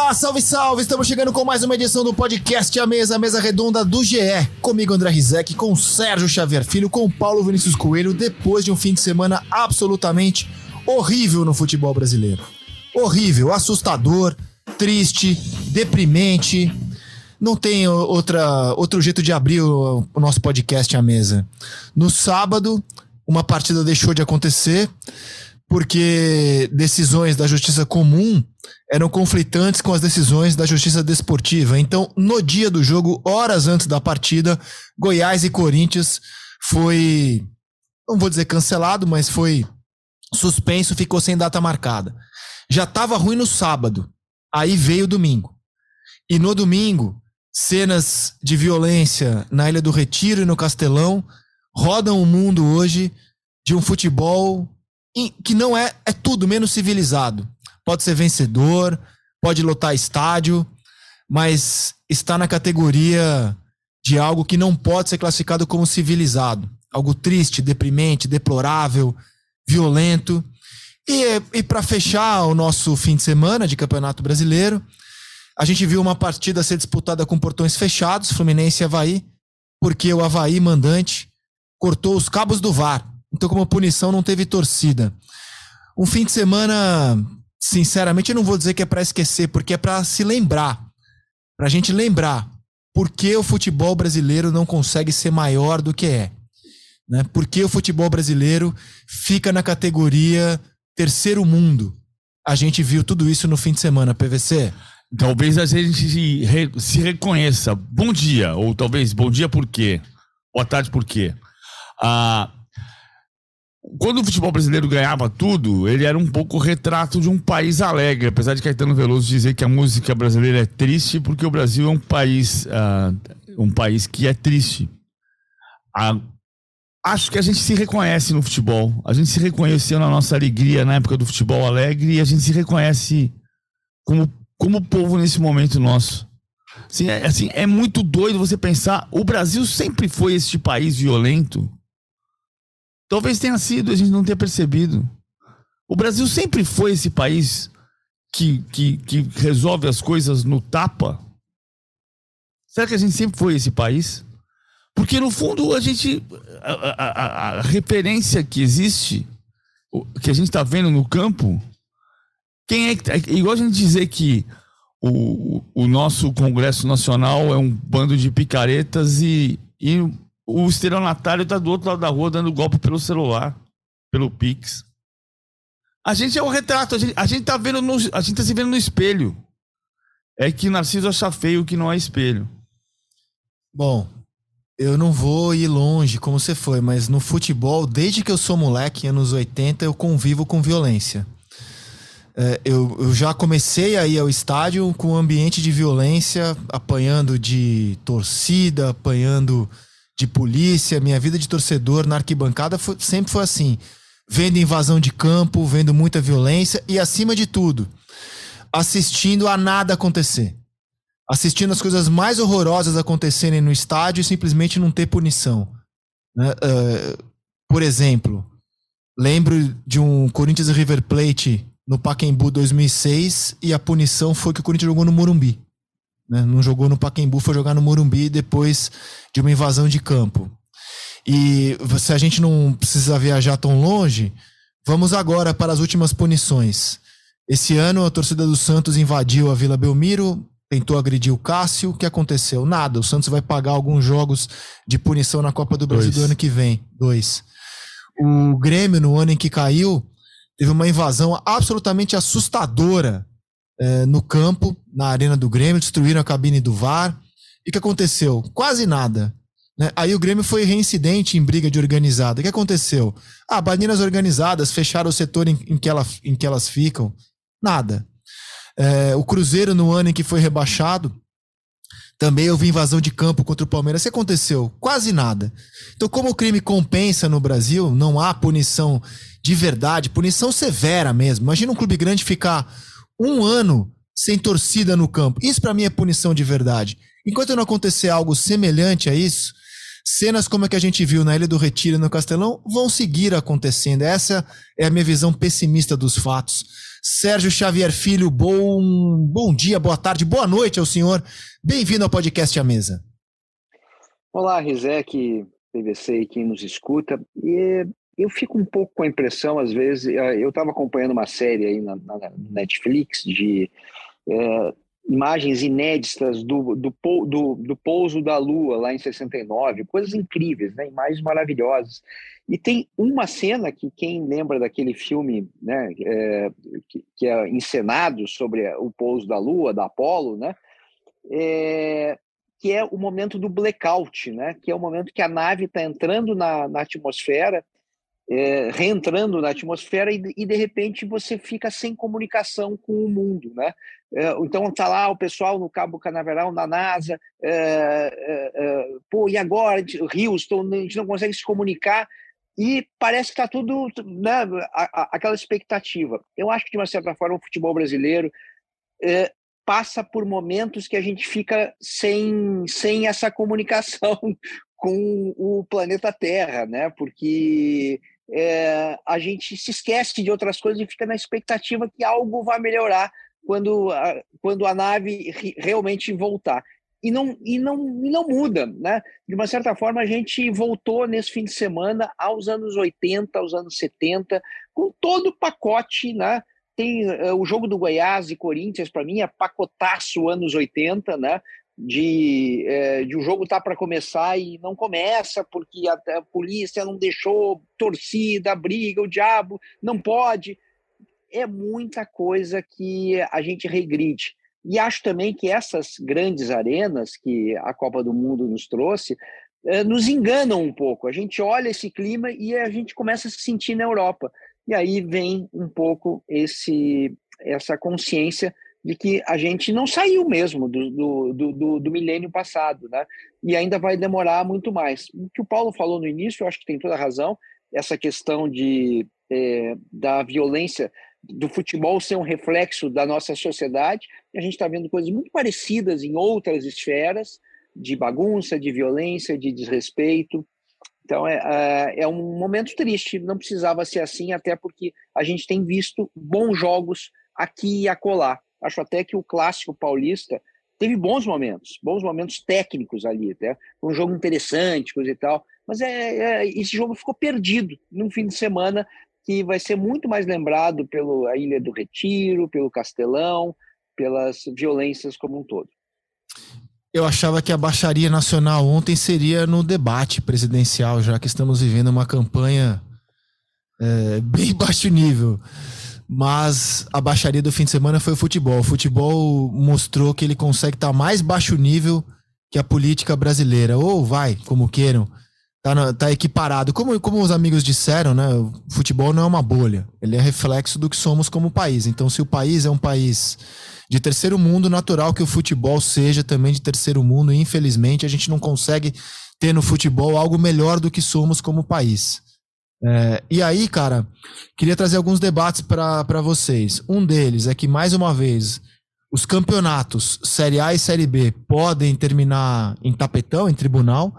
Olá, salve, salve! Estamos chegando com mais uma edição do podcast A Mesa, a Mesa Redonda do GE. Comigo, André Rizek, com Sérgio Xavier Filho, com Paulo Vinícius Coelho, depois de um fim de semana absolutamente horrível no futebol brasileiro. Horrível, assustador, triste, deprimente. Não tem outra, outro jeito de abrir o, nosso podcast à mesa. No sábado, uma partida deixou de acontecer porque decisões da justiça comum eram conflitantes com as decisões da justiça desportiva. Então, no dia do jogo, horas antes da partida, Goiás e Corinthians foi, não vou dizer cancelado, mas foi suspenso, ficou sem data marcada. Já estava ruim no sábado, aí veio o domingo. E no domingo, cenas de violência na Ilha do Retiro e no Castelão rodam o mundo hoje de um futebol que não é, é tudo menos civilizado. Pode ser vencedor, pode lotar estádio, mas está na categoria de algo que não pode ser classificado como civilizado. Algo triste, deprimente, deplorável, violento. E, e para fechar o nosso fim de semana de Campeonato Brasileiro, a gente viu uma partida ser disputada com portões fechados, Fluminense e Havaí, porque o Havaí mandante cortou os cabos do VAR. Então, como punição, não teve torcida. Um fim de semana, sinceramente, eu não vou dizer que é para esquecer, porque é para se lembrar. Para a gente lembrar por que o futebol brasileiro não consegue ser maior do que é. Né? Por que o futebol brasileiro fica na categoria terceiro mundo. A gente viu tudo isso no fim de semana, PVC. Talvez a gente se, re, se reconheça. Bom dia, ou talvez bom dia por quê? Boa tarde por quê? Ah, quando o futebol brasileiro ganhava tudo, ele era um pouco o retrato de um país alegre. Apesar de Caetano Veloso dizer que a música brasileira é triste, porque o Brasil é um país, uh, um país que é triste. Uh, acho que a gente se reconhece no futebol. A gente se reconheceu na nossa alegria na época do futebol alegre e a gente se reconhece como, como povo nesse momento nosso. Assim é, assim, é muito doido você pensar. O Brasil sempre foi este país violento Talvez tenha sido, a gente não tenha percebido. O Brasil sempre foi esse país que, que, que resolve as coisas no tapa. Será que a gente sempre foi esse país? Porque no fundo a gente. A, a, a referência que existe, que a gente está vendo no campo, quem é que. É igual a gente dizer que o, o nosso Congresso Nacional é um bando de picaretas e, e o estelionatário tá do outro lado da rua dando golpe pelo celular, pelo Pix. A gente é o retrato, a gente, a gente tá vendo no, a gente tá se vendo no espelho. É que Narciso acha feio que não é espelho. Bom, eu não vou ir longe como você foi, mas no futebol, desde que eu sou moleque, anos 80, eu convivo com violência. É, eu, eu já comecei a ir ao estádio com um ambiente de violência, apanhando de torcida, apanhando de polícia, minha vida de torcedor na arquibancada foi, sempre foi assim. Vendo invasão de campo, vendo muita violência e, acima de tudo, assistindo a nada acontecer. Assistindo as coisas mais horrorosas acontecerem no estádio e simplesmente não ter punição. Né? Uh, por exemplo, lembro de um Corinthians River Plate no Pacaembu 2006 e a punição foi que o Corinthians jogou no Morumbi. Né? Não jogou no Pacaembu, foi jogar no Morumbi depois de uma invasão de campo. E se a gente não precisa viajar tão longe, vamos agora para as últimas punições. Esse ano a torcida do Santos invadiu a Vila Belmiro, tentou agredir o Cássio. O que aconteceu? Nada. O Santos vai pagar alguns jogos de punição na Copa do Brasil Dois. do ano que vem. Dois. O Grêmio, no ano em que caiu, teve uma invasão absolutamente assustadora é, no campo, na arena do Grêmio, destruíram a cabine do VAR. E o que aconteceu? Quase nada. Né? Aí o Grêmio foi reincidente em briga de organizada. O que aconteceu? Ah, baninas organizadas fecharam o setor em, em, que, ela, em que elas ficam. Nada. É, o Cruzeiro, no ano em que foi rebaixado, também houve invasão de campo contra o Palmeiras. O que aconteceu? Quase nada. Então, como o crime compensa no Brasil, não há punição de verdade, punição severa mesmo. Imagina um clube grande ficar um ano sem torcida no campo. Isso para mim é punição de verdade. Enquanto não acontecer algo semelhante a isso, cenas como a que a gente viu na Ilha do Retiro e no Castelão vão seguir acontecendo. Essa é a minha visão pessimista dos fatos. Sérgio Xavier Filho, bom, bom dia, boa tarde, boa noite ao senhor. Bem-vindo ao podcast A Mesa. Olá, Rizek, PVC e quem nos escuta. E eu fico um pouco com a impressão, às vezes, eh, eu estava acompanhando uma série aí na, na Netflix de é, imagens inéditas do, do, do, do, pouso da Lua lá em 69, coisas incríveis, né? imagens maravilhosas. E tem uma cena que quem lembra daquele filme né, é, que, que, é encenado sobre o pouso da Lua, da Apolo, né? É, que é o momento do blackout, né? que é o momento que a nave está entrando na, na atmosfera é, reentrando na atmosfera e, e, de repente você fica sem comunicação com o mundo, né? É, então está lá o pessoal no Cabo Canaveral, na NASA, é, é, é pô, e agora? Houston, a gente não consegue se comunicar e parece que está tudo, né, a, a, aquela expectativa. Eu acho que, de uma certa forma, o futebol brasileiro é, passa por momentos que a gente fica sem, sem essa comunicação com o planeta Terra, né? Porque é, a gente se esquece de outras coisas e fica na expectativa que algo vai melhorar quando a, quando a nave realmente voltar. E não, e, não, e não muda, né? De uma certa forma, a gente voltou nesse fim de semana aos anos 80, aos anos 70, com todo o pacote, né? Tem uh, o jogo do Goiás e Corinthians, para mim, é pacotaço anos 80, né? De, é, de o jogo tá para começar e não começa porque a, a, polícia não deixou, torcida, briga, o diabo, não pode. É muita coisa que a gente regride. E acho também que essas grandes arenas que a Copa do Mundo nos trouxe é, nos enganam um pouco. A gente olha esse clima e a gente começa a se sentir na Europa. E aí vem um pouco esse essa consciência de que a gente não saiu mesmo do, do, do, do, milênio passado, né? E ainda vai demorar muito mais. O que o Paulo falou no início, eu acho que tem toda a razão, essa questão de, é, da violência do futebol ser um reflexo da nossa sociedade. A gente está vendo coisas muito parecidas em outras esferas, de bagunça, de violência, de desrespeito. Então é, é, é um momento triste, não precisava ser assim, até porque a gente tem visto bons jogos aqui e acolá. Acho até que o clássico paulista teve bons momentos, bons momentos técnicos ali, até um jogo interessante, coisa e tal. Mas é, é, esse jogo ficou perdido num fim de semana que vai ser muito mais lembrado pela Ilha do Retiro, pelo Castelão, pelas violências como um todo. Eu achava que a baixaria nacional ontem seria no debate presidencial, já que estamos vivendo uma campanha é, bem baixo nível. Mas a baixaria do fim de semana foi o futebol. O futebol mostrou que ele consegue estar mais baixo nível que a política brasileira. Ou vai, como queiram. Tá, tá equiparado. Como, como os amigos disseram, né? O futebol não é uma bolha. Ele é reflexo do que somos como país. Então, se o país é um país de terceiro mundo, natural que o futebol seja também de terceiro mundo. E, infelizmente, a gente não consegue ter no futebol algo melhor do que somos como país. É, e aí, cara, queria trazer alguns debates para vocês. Um deles é que, mais uma vez, os campeonatos Série A e Série B podem terminar em tapetão, em tribunal,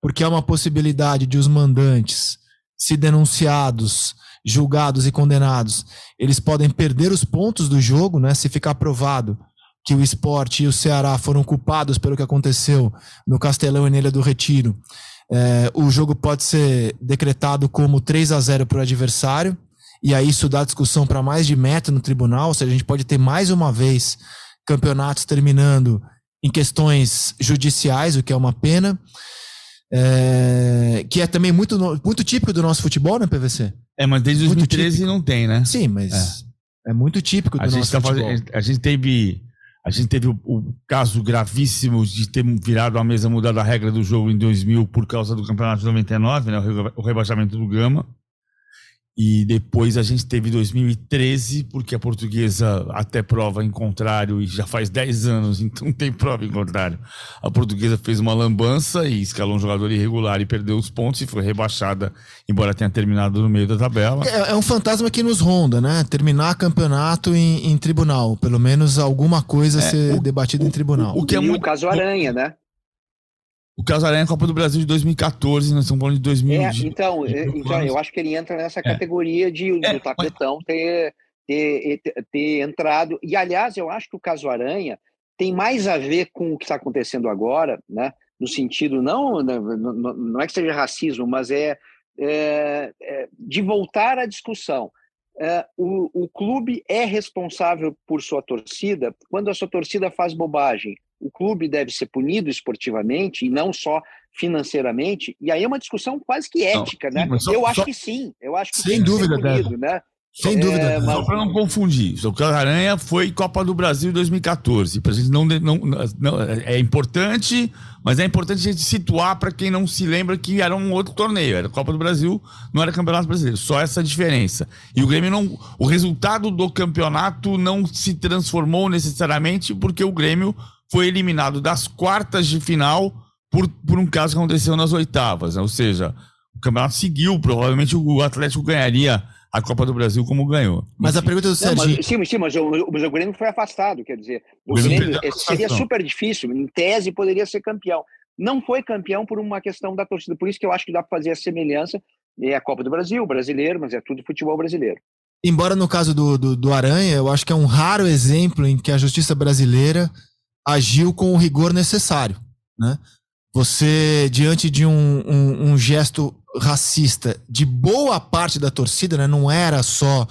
porque há uma possibilidade de os mandantes, se denunciados, julgados e condenados, eles podem perder os pontos do jogo, né? Se ficar provado que o esporte e o Ceará foram culpados pelo que aconteceu no Castelão e na do Retiro é, o jogo pode ser decretado como 3 a 0 para o adversário, e aí isso dá discussão para mais de meta no tribunal, ou seja, a gente pode ter mais uma vez campeonatos terminando em questões judiciais, o que é uma pena. É, que é também muito, muito típico do nosso futebol, né, PVC? É, mas desde 2013 não tem, né? Sim, mas é, é muito típico do a nosso tá futebol. Fazendo, a gente teve a gente teve o, o, caso gravíssimo de ter virado a mesa, mudado a regra do jogo em 2000 por causa do campeonato de 99, né, o rebaixamento do Gama. E depois a gente teve 2013, porque a portuguesa até prova em contrário, e já faz 10 anos, então tem prova em contrário. A portuguesa fez uma lambança e escalou um jogador irregular e perdeu os pontos e foi rebaixada, embora tenha terminado no meio da tabela. É, é um fantasma que nos ronda, né? Terminar campeonato em, em tribunal. Pelo menos alguma coisa é, ser debatida em tribunal. O, o que é muito... o caso Aranha, né? O caso Aranha é a Copa do Brasil de 2014, nós estamos falando de 2000. É, então, é, então eu acho que ele entra nessa é. categoria de é, do tapetão ter, ter, ter, entrado. E, aliás, eu acho que o caso Aranha tem mais a ver com o que está acontecendo agora, né? no sentido, não, não, não é que seja racismo, mas é, é, é de voltar à discussão. É, o, o clube é responsável por sua torcida quando a sua torcida faz bobagem. O clube deve ser punido esportivamente e não só financeiramente. E aí é uma discussão quase que ética, não, né? Só, eu acho só... que sim. Eu acho que sem dúvida, punido, né? Sem dúvida. É, mas... Só para não confundir, o Aranha foi Copa do Brasil 2014. Pra gente não, não, não, é importante, mas é importante a gente situar para quem não se lembra que era um outro torneio. Era Copa do Brasil, não era Campeonato Brasileiro. Só essa diferença. E o Grêmio não. O resultado do campeonato não se transformou necessariamente porque o Grêmio foi eliminado das quartas de final por, por um caso que aconteceu nas oitavas. Né? Ou seja, o campeonato seguiu, provavelmente o Atlético ganharia a Copa do Brasil como ganhou. Mas a pergunta do Serginho... sim, sim, mas o, mas o Grêmio foi afastado, quer dizer, o, o Grêmio seria super difícil, em tese poderia ser campeão. Não foi campeão por uma questão da torcida, por isso que eu acho que dá para fazer a semelhança, é a Copa do Brasil, o brasileiro, mas é tudo futebol brasileiro. Embora no caso do, do, do Aranha, eu acho que é um raro exemplo em que a justiça brasileira agiu com o rigor necessário, né? Você, diante de um, um, um gesto racista de boa parte da torcida, né? não era só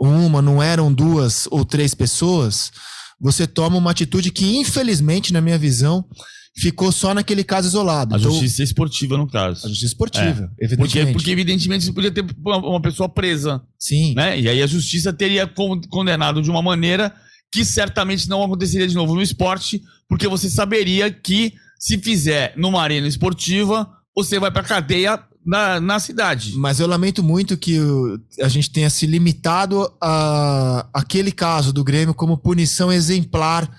uma, não eram duas ou três pessoas, você toma uma atitude que, infelizmente, na minha visão, ficou só naquele caso isolado. A então, justiça esportiva, no caso. A justiça esportiva, é. evidentemente. Porque, porque, evidentemente, você podia ter uma pessoa presa. Sim. Né? E aí a justiça teria condenado de uma maneira que certamente não aconteceria de novo no esporte, porque você saberia que se fizer numa arena esportiva, você vai pra cadeia na, na cidade. Mas eu lamento muito que a gente tenha se limitado a aquele caso do Grêmio como punição exemplar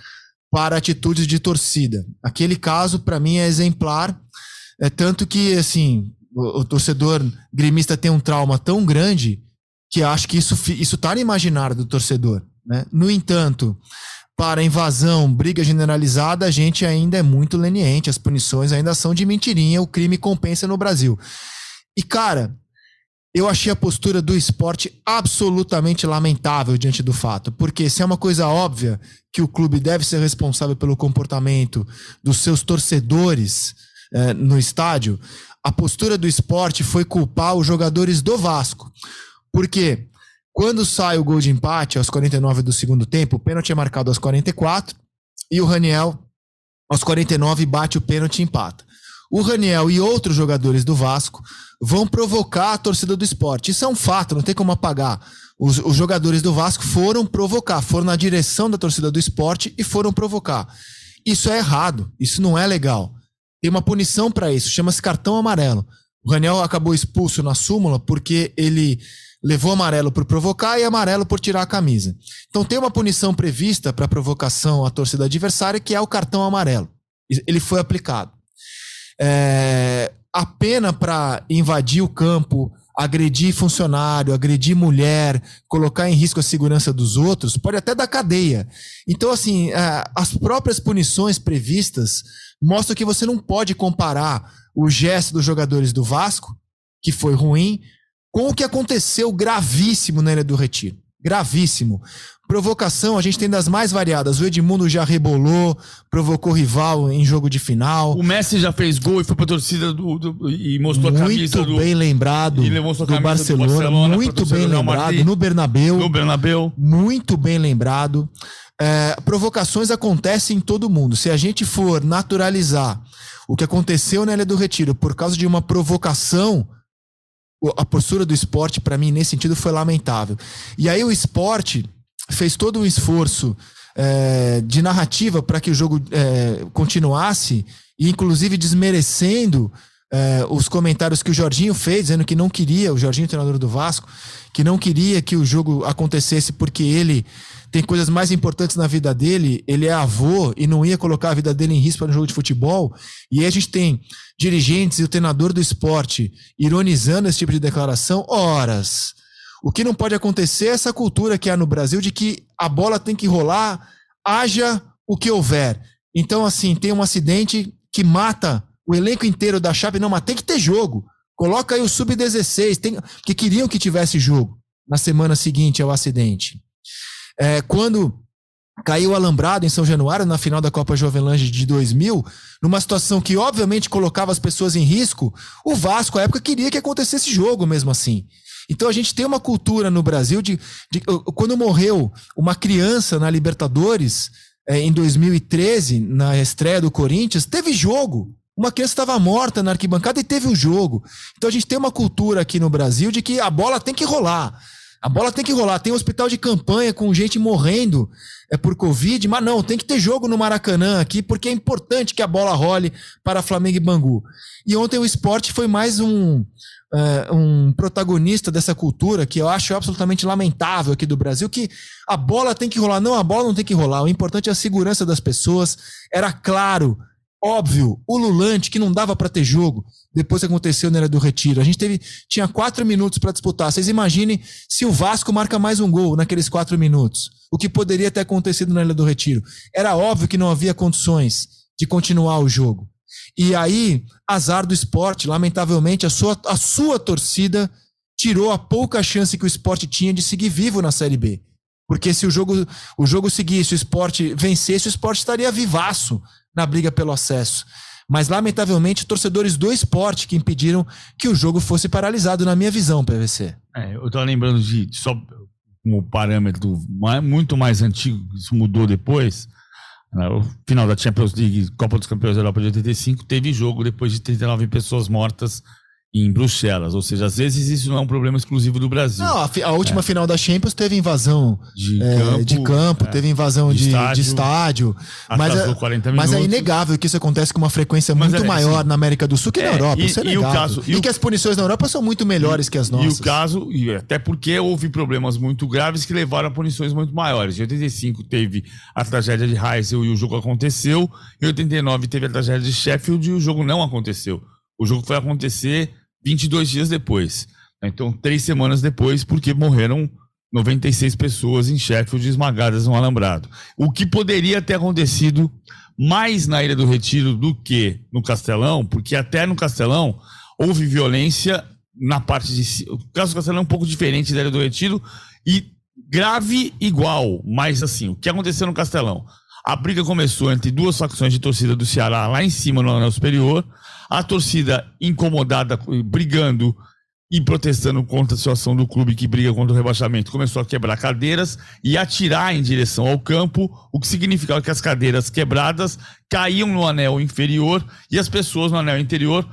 para atitudes de torcida. Aquele caso, para mim, é exemplar. É tanto que, assim, o, o, torcedor gremista tem um trauma tão grande que acho que isso, isso tá no imaginário do torcedor. Né? No entanto, para invasão, briga generalizada, a gente ainda é muito leniente, as punições ainda são de mentirinha, o crime compensa no Brasil. E, cara, eu achei a postura do esporte absolutamente lamentável diante do fato. Porque se é uma coisa óbvia que o clube deve ser responsável pelo comportamento dos seus torcedores é, no estádio, a postura do esporte foi culpar os jogadores do Vasco. Porque quando sai o gol de empate aos 49 do segundo tempo, o pênalti é marcado aos 44 e o Raniel, aos 49, bate o pênalti e empata. O Raniel e outros jogadores do Vasco vão provocar a torcida do esporte. Isso é um fato, não tem como apagar. Os, os, jogadores do Vasco foram provocar, foram na direção da torcida do esporte e foram provocar. Isso é errado, isso não é legal. Tem uma punição para isso, chama-se cartão amarelo. O Raniel acabou expulso na súmula porque ele levou amarelo por provocar e amarelo por tirar a camisa. Então tem uma punição prevista para provocação à torcida adversária, que é o cartão amarelo. Ele foi aplicado. É, a pena para invadir o campo, agredir funcionário, agredir mulher, colocar em risco a segurança dos outros, pode até dar cadeia. Então, assim, é, as próprias punições previstas mostram que você não pode comparar o gesto dos jogadores do Vasco, que foi ruim, com o que aconteceu gravíssimo na Ilha do Retiro. Gravíssimo. Provocação, a gente tem das mais variadas. O Edmundo já rebolou, provocou rival em jogo de final. O Messi já fez gol e foi pra torcida do, do e mostrou muito a camisa do... bem lembrado e do, Barcelona, do Barcelona. Muito bem lembrado. No Bernabeu. No Bernabeu. Muito bem lembrado. É, provocações acontecem em todo mundo. Se a gente for naturalizar o que aconteceu na Ilha do Retiro por causa de uma provocação a postura do esporte, para mim, nesse sentido, foi lamentável. E aí o esporte fez todo um esforço é, de narrativa para que o jogo é, continuasse, e inclusive desmerecendo é, os comentários que o Jorginho fez, dizendo que não queria, o Jorginho, treinador do Vasco, que não queria que o jogo acontecesse porque ele tem coisas mais importantes na vida dele, ele é avô e não ia colocar a vida dele em risco um jogo de futebol. E aí a gente tem dirigentes e o treinador do esporte ironizando esse tipo de declaração, horas. O que não pode acontecer é essa cultura que há no Brasil de que a bola tem que rolar, haja o que houver. Então, assim, tem um acidente que mata o elenco inteiro da Chape, não, mas tem que ter jogo. Coloca aí o sub-16, tem... que queriam que tivesse jogo na semana seguinte ao acidente. É, quando caiu o alambrado em São Januário na final da Copa Jovenlange de 2000, numa situação que obviamente colocava as pessoas em risco, o Vasco à época queria que acontecesse jogo mesmo assim. Então a gente tem uma cultura no Brasil de, de quando morreu uma criança na Libertadores é, em 2013, na estreia do Corinthians, teve jogo. Uma criança estava morta na arquibancada e teve um jogo. Então a gente tem uma cultura aqui no Brasil de que a bola tem que rolar. A bola tem que rolar. Tem um hospital de campanha com gente morrendo é por Covid, mas não, tem que ter jogo no Maracanã aqui, porque é importante que a bola role para Flamengo e Bangu. E ontem o esporte foi mais um, uh, um protagonista dessa cultura que eu acho absolutamente lamentável aqui do Brasil, que a bola tem que rolar. Não, a bola não tem que rolar. O importante é a segurança das pessoas. Era claro óbvio, ululante, que não dava para ter jogo depois que aconteceu na Ilha do Retiro. A gente teve, tinha quatro minutos para disputar. Vocês imaginem se o Vasco marca mais um gol naqueles quatro minutos. O que poderia ter acontecido na Ilha do Retiro? Era óbvio que não havia condições de continuar o jogo. E aí, azar do esporte, lamentavelmente, a sua, a sua torcida tirou a pouca chance que o esporte tinha de seguir vivo na Série B. Porque se o jogo, o jogo seguisse, o esporte vencesse, o esporte estaria vivaço na briga pelo acesso. Mas, lamentavelmente, torcedores do esporte que impediram que o jogo fosse paralisado, na minha visão, PVC. É, eu tô lembrando de, só como parâmetro muito mais antigo, isso mudou depois. Né, o final da Champions League, Copa dos Campeões da Europa de 85, teve jogo depois de 39 pessoas mortas em Bruxelas. Ou seja, às vezes isso não é um problema exclusivo do Brasil. Não, a, a última é. final da Champions teve invasão de é, campo, de campo é. teve invasão de, de estádio. De estádio mas, é, mas é inegável que isso acontece com uma frequência mas muito é, maior sim. na América do Sul que na é, Europa. E, isso é e, o caso, e, e, que as punições na Europa são muito melhores que as nossas. E o caso, e até porque houve problemas muito graves que levaram a punições muito maiores. Em 85 teve a tragédia de Heysel e o jogo aconteceu. Em 89 teve a tragédia de Sheffield e o jogo não aconteceu. O jogo foi acontecer 22 dias depois. Então, três semanas depois, porque morreram 96 pessoas em Sheffield esmagadas no alambrado. O que poderia ter acontecido mais na Ilha do Retiro do que no Castelão, porque até no Castelão houve violência na parte de. O caso do Castelão é um pouco diferente da Ilha do Retiro e grave igual, mas assim, o que aconteceu no Castelão? A briga começou entre duas facções de torcida do Ceará lá em cima no anel superior a torcida incomodada, brigando e protestando contra a situação do clube que briga contra o rebaixamento, começou a quebrar cadeiras e atirar em direção ao campo, o que significava que as cadeiras quebradas caíam no anel inferior e as pessoas no anel interior,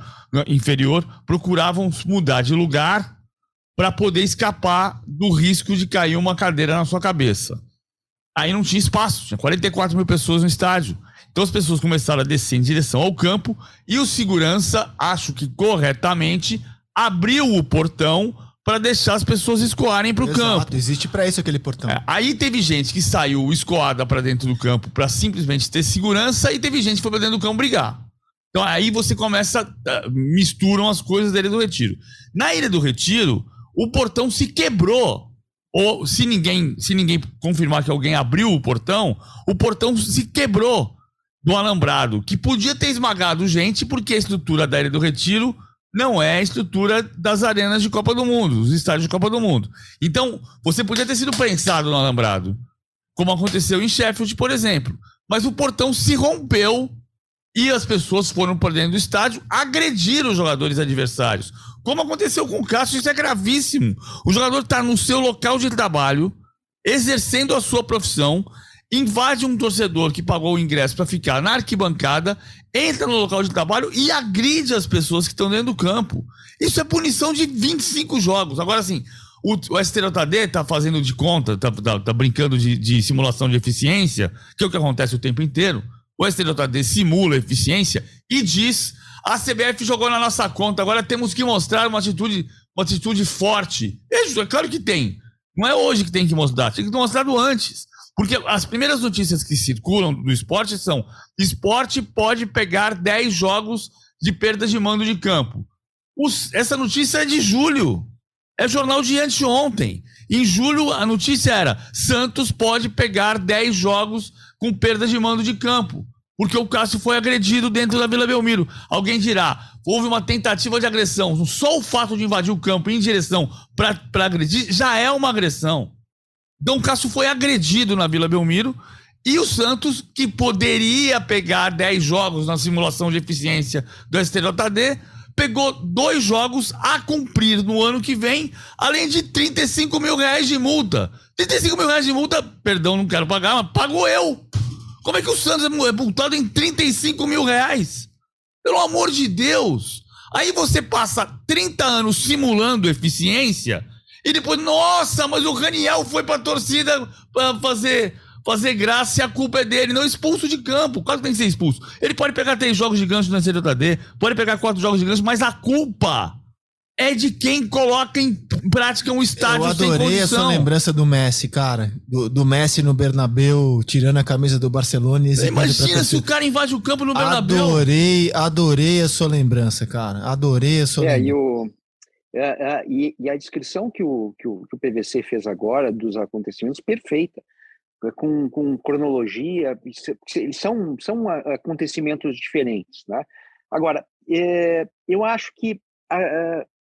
inferior procuravam mudar de lugar para poder escapar do risco de cair uma cadeira na sua cabeça. Aí não tinha espaço, tinha 44 mil pessoas no estádio. Então as pessoas começaram a descer em direção ao campo e o segurança, acho que corretamente, abriu o portão para deixar as pessoas escoarem para o campo. Existe para isso aquele portão. É, aí teve gente que saiu escoada para dentro do campo para simplesmente ter segurança e teve gente que foi para dentro do campo brigar. Então aí você começa, uh, misturam as coisas da Ilha do Retiro. Na Ilha do Retiro, o portão se quebrou. Ou se ninguém, se ninguém confirmar que alguém abriu o portão, o portão se quebrou do alambrado, que podia ter esmagado gente, porque a estrutura da Ilha do Retiro não é a estrutura das arenas de Copa do Mundo, os estádios de Copa do Mundo. Então, você podia ter sido prensado no alambrado, como aconteceu em Sheffield, por exemplo. Mas o portão se rompeu e as pessoas foram por dentro do estádio agredir os jogadores adversários. Como aconteceu com o Cássio, isso é gravíssimo. O jogador está no seu local de trabalho, exercendo a sua profissão, invade um torcedor que pagou o ingresso para ficar na arquibancada, entra no local de trabalho e agride as pessoas que estão dentro do campo. Isso é punição de 25 jogos. Agora, assim, o, o STJD tá fazendo de conta, tá, tá, tá brincando de, de, simulação de eficiência, que é o que acontece o tempo inteiro. O STJD simula eficiência e diz: a CBF jogou na nossa conta, agora temos que mostrar uma atitude, uma atitude forte. É, é claro que tem. Não é hoje que tem que mostrar, tem que ter mostrado antes. Porque as primeiras notícias que circulam do esporte são: esporte pode pegar 10 jogos de perda de mando de campo. Os, essa notícia é de julho. É jornal de anteontem. Em julho, a notícia era: Santos pode pegar 10 jogos com perda de mando de campo. porque o Cássio foi agredido dentro da Vila Belmiro. Alguém dirá, houve uma tentativa de agressão. Só o fato de invadir o campo em direção para agredir já é uma agressão. O Cássio foi agredido na Vila Belmiro e o Santos, que poderia pegar 10 jogos na simulação de eficiência do STJD, pegou dois jogos a cumprir no ano que vem, além de 35 mil reais de multa. 35 mil reais de multa, perdão, não quero pagar, mas pago eu. Como é que o Santos é, é multado em 35 mil reais? Pelo amor de Deus! Aí você passa 30 anos simulando eficiência e depois, nossa, mas o Raniel foi pra torcida pra fazer, fazer graça e a culpa é dele. Não expulso de campo. Quase tem que ser expulso. Ele pode pegar três jogos de gancho na CDD, pode pegar quatro jogos de gancho, mas a culpa é de quem coloca em prática um estádio Eu adorei a sua lembrança do Messi, cara. Do, do, Messi no Bernabeu, tirando a camisa do Barcelona. E Imagina se o cara invade o campo no Bernabeu. Adorei, adorei a sua lembrança, cara. Adorei a sua é, lembrança. E, o, é, é, e, a descrição que o, que, o, que o PVC fez agora dos acontecimentos, perfeita. É, com, com cronologia, eles são, são acontecimentos diferentes, né? Agora, é, eu acho que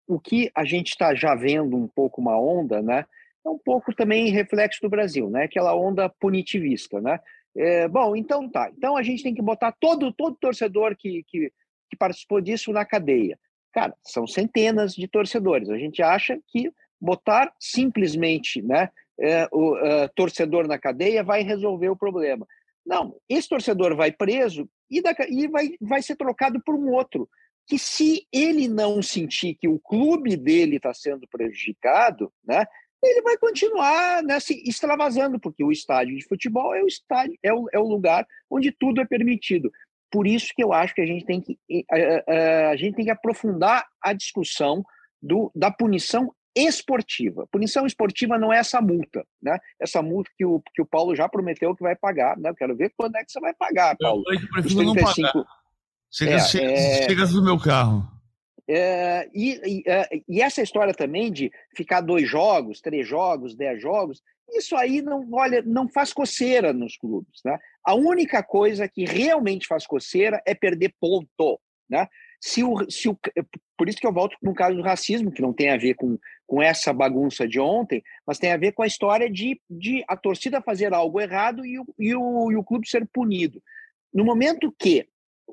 o que a gente está já vendo um pouco uma onda, né? É um pouco também reflexo do Brasil, né? Aquela onda punitivista, né? É, bom, então tá. Então a gente tem que botar todo todo torcedor que, que, que participou disso na cadeia. Cara, são centenas de torcedores. A gente acha que botar simplesmente, né, é, o uh, torcedor na cadeia vai resolver o problema. Não, esse torcedor vai preso e, da, e vai, vai ser trocado por um outro que se ele não sentir que o clube dele está sendo prejudicado, né, ele vai continuar né, se extravasando, porque o estádio de futebol é o estádio, é o, é o lugar onde tudo é permitido. Por isso que eu acho que a gente tem que a, a, a gente tem que aprofundar a discussão do, da punição esportiva. Punição esportiva não é essa multa, né? Essa multa que o, que o Paulo já prometeu que vai pagar, né? Eu quero ver quando é que você vai pagar, Paulo. Eu, eu prefiro não pagar. Chega, é, chega, é... chega do meu carro. É, e, e, é, e, essa história também de ficar dois jogos, três jogos, dez jogos, isso aí não, olha, não faz coceira nos clubes. Né? A única coisa que realmente faz coceira é perder ponto. Né? Se o, se o, por isso que eu volto no caso do racismo, que não tem a ver com, com essa bagunça de ontem, mas tem a ver com a história de, de a torcida fazer algo errado e o, e o, e o clube ser punido. No momento que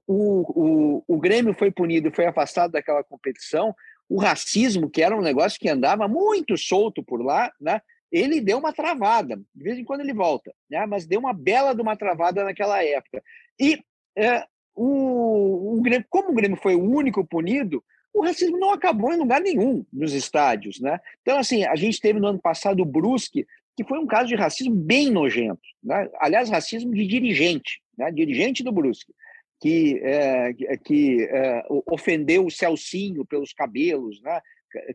o, o, o Grêmio foi punido e foi afastado daquela competição, o racismo, que era um negócio que andava muito solto por lá, né? Ele deu uma travada. De vez em quando ele volta, né? mas deu uma bela de uma travada naquela época. E é, o, o Grêmio, como o Grêmio foi o único punido, o racismo não acabou em lugar nenhum nos estádios. Né? Então, assim, a gente teve no ano passado o Brusque, que foi um caso de racismo bem nojento. Né? Aliás, racismo de dirigente, né? dirigente do Brusque que, é, que é, ofendeu o Celcinho pelos cabelos, né?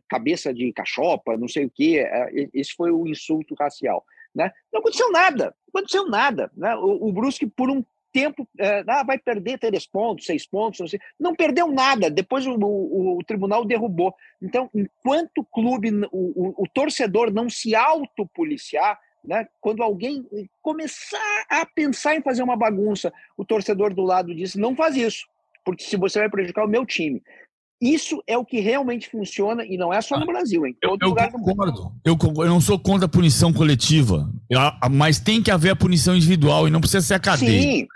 Cabeça de cachopa, não sei o que, é, esse foi o insulto racial. Né? Não aconteceu nada, não aconteceu nada. Né? O, o Brusque, por um tempo, é, ah, vai perder três pontos, seis pontos, não, sei. não perdeu nada, depois o, o, o, tribunal derrubou. Então, enquanto o clube, o, torcedor não se autopoliciar, né? Quando alguém começar a pensar em fazer uma bagunça, o torcedor do lado diz: não faz isso, porque se você vai prejudicar o meu time. Isso é o que realmente funciona e não é só no ah, Brasil, em todo eu, lugar eu concordo. Eu, eu não sou contra a punição coletiva, mas tem que haver a punição individual e não precisa ser a cadeia. Sim.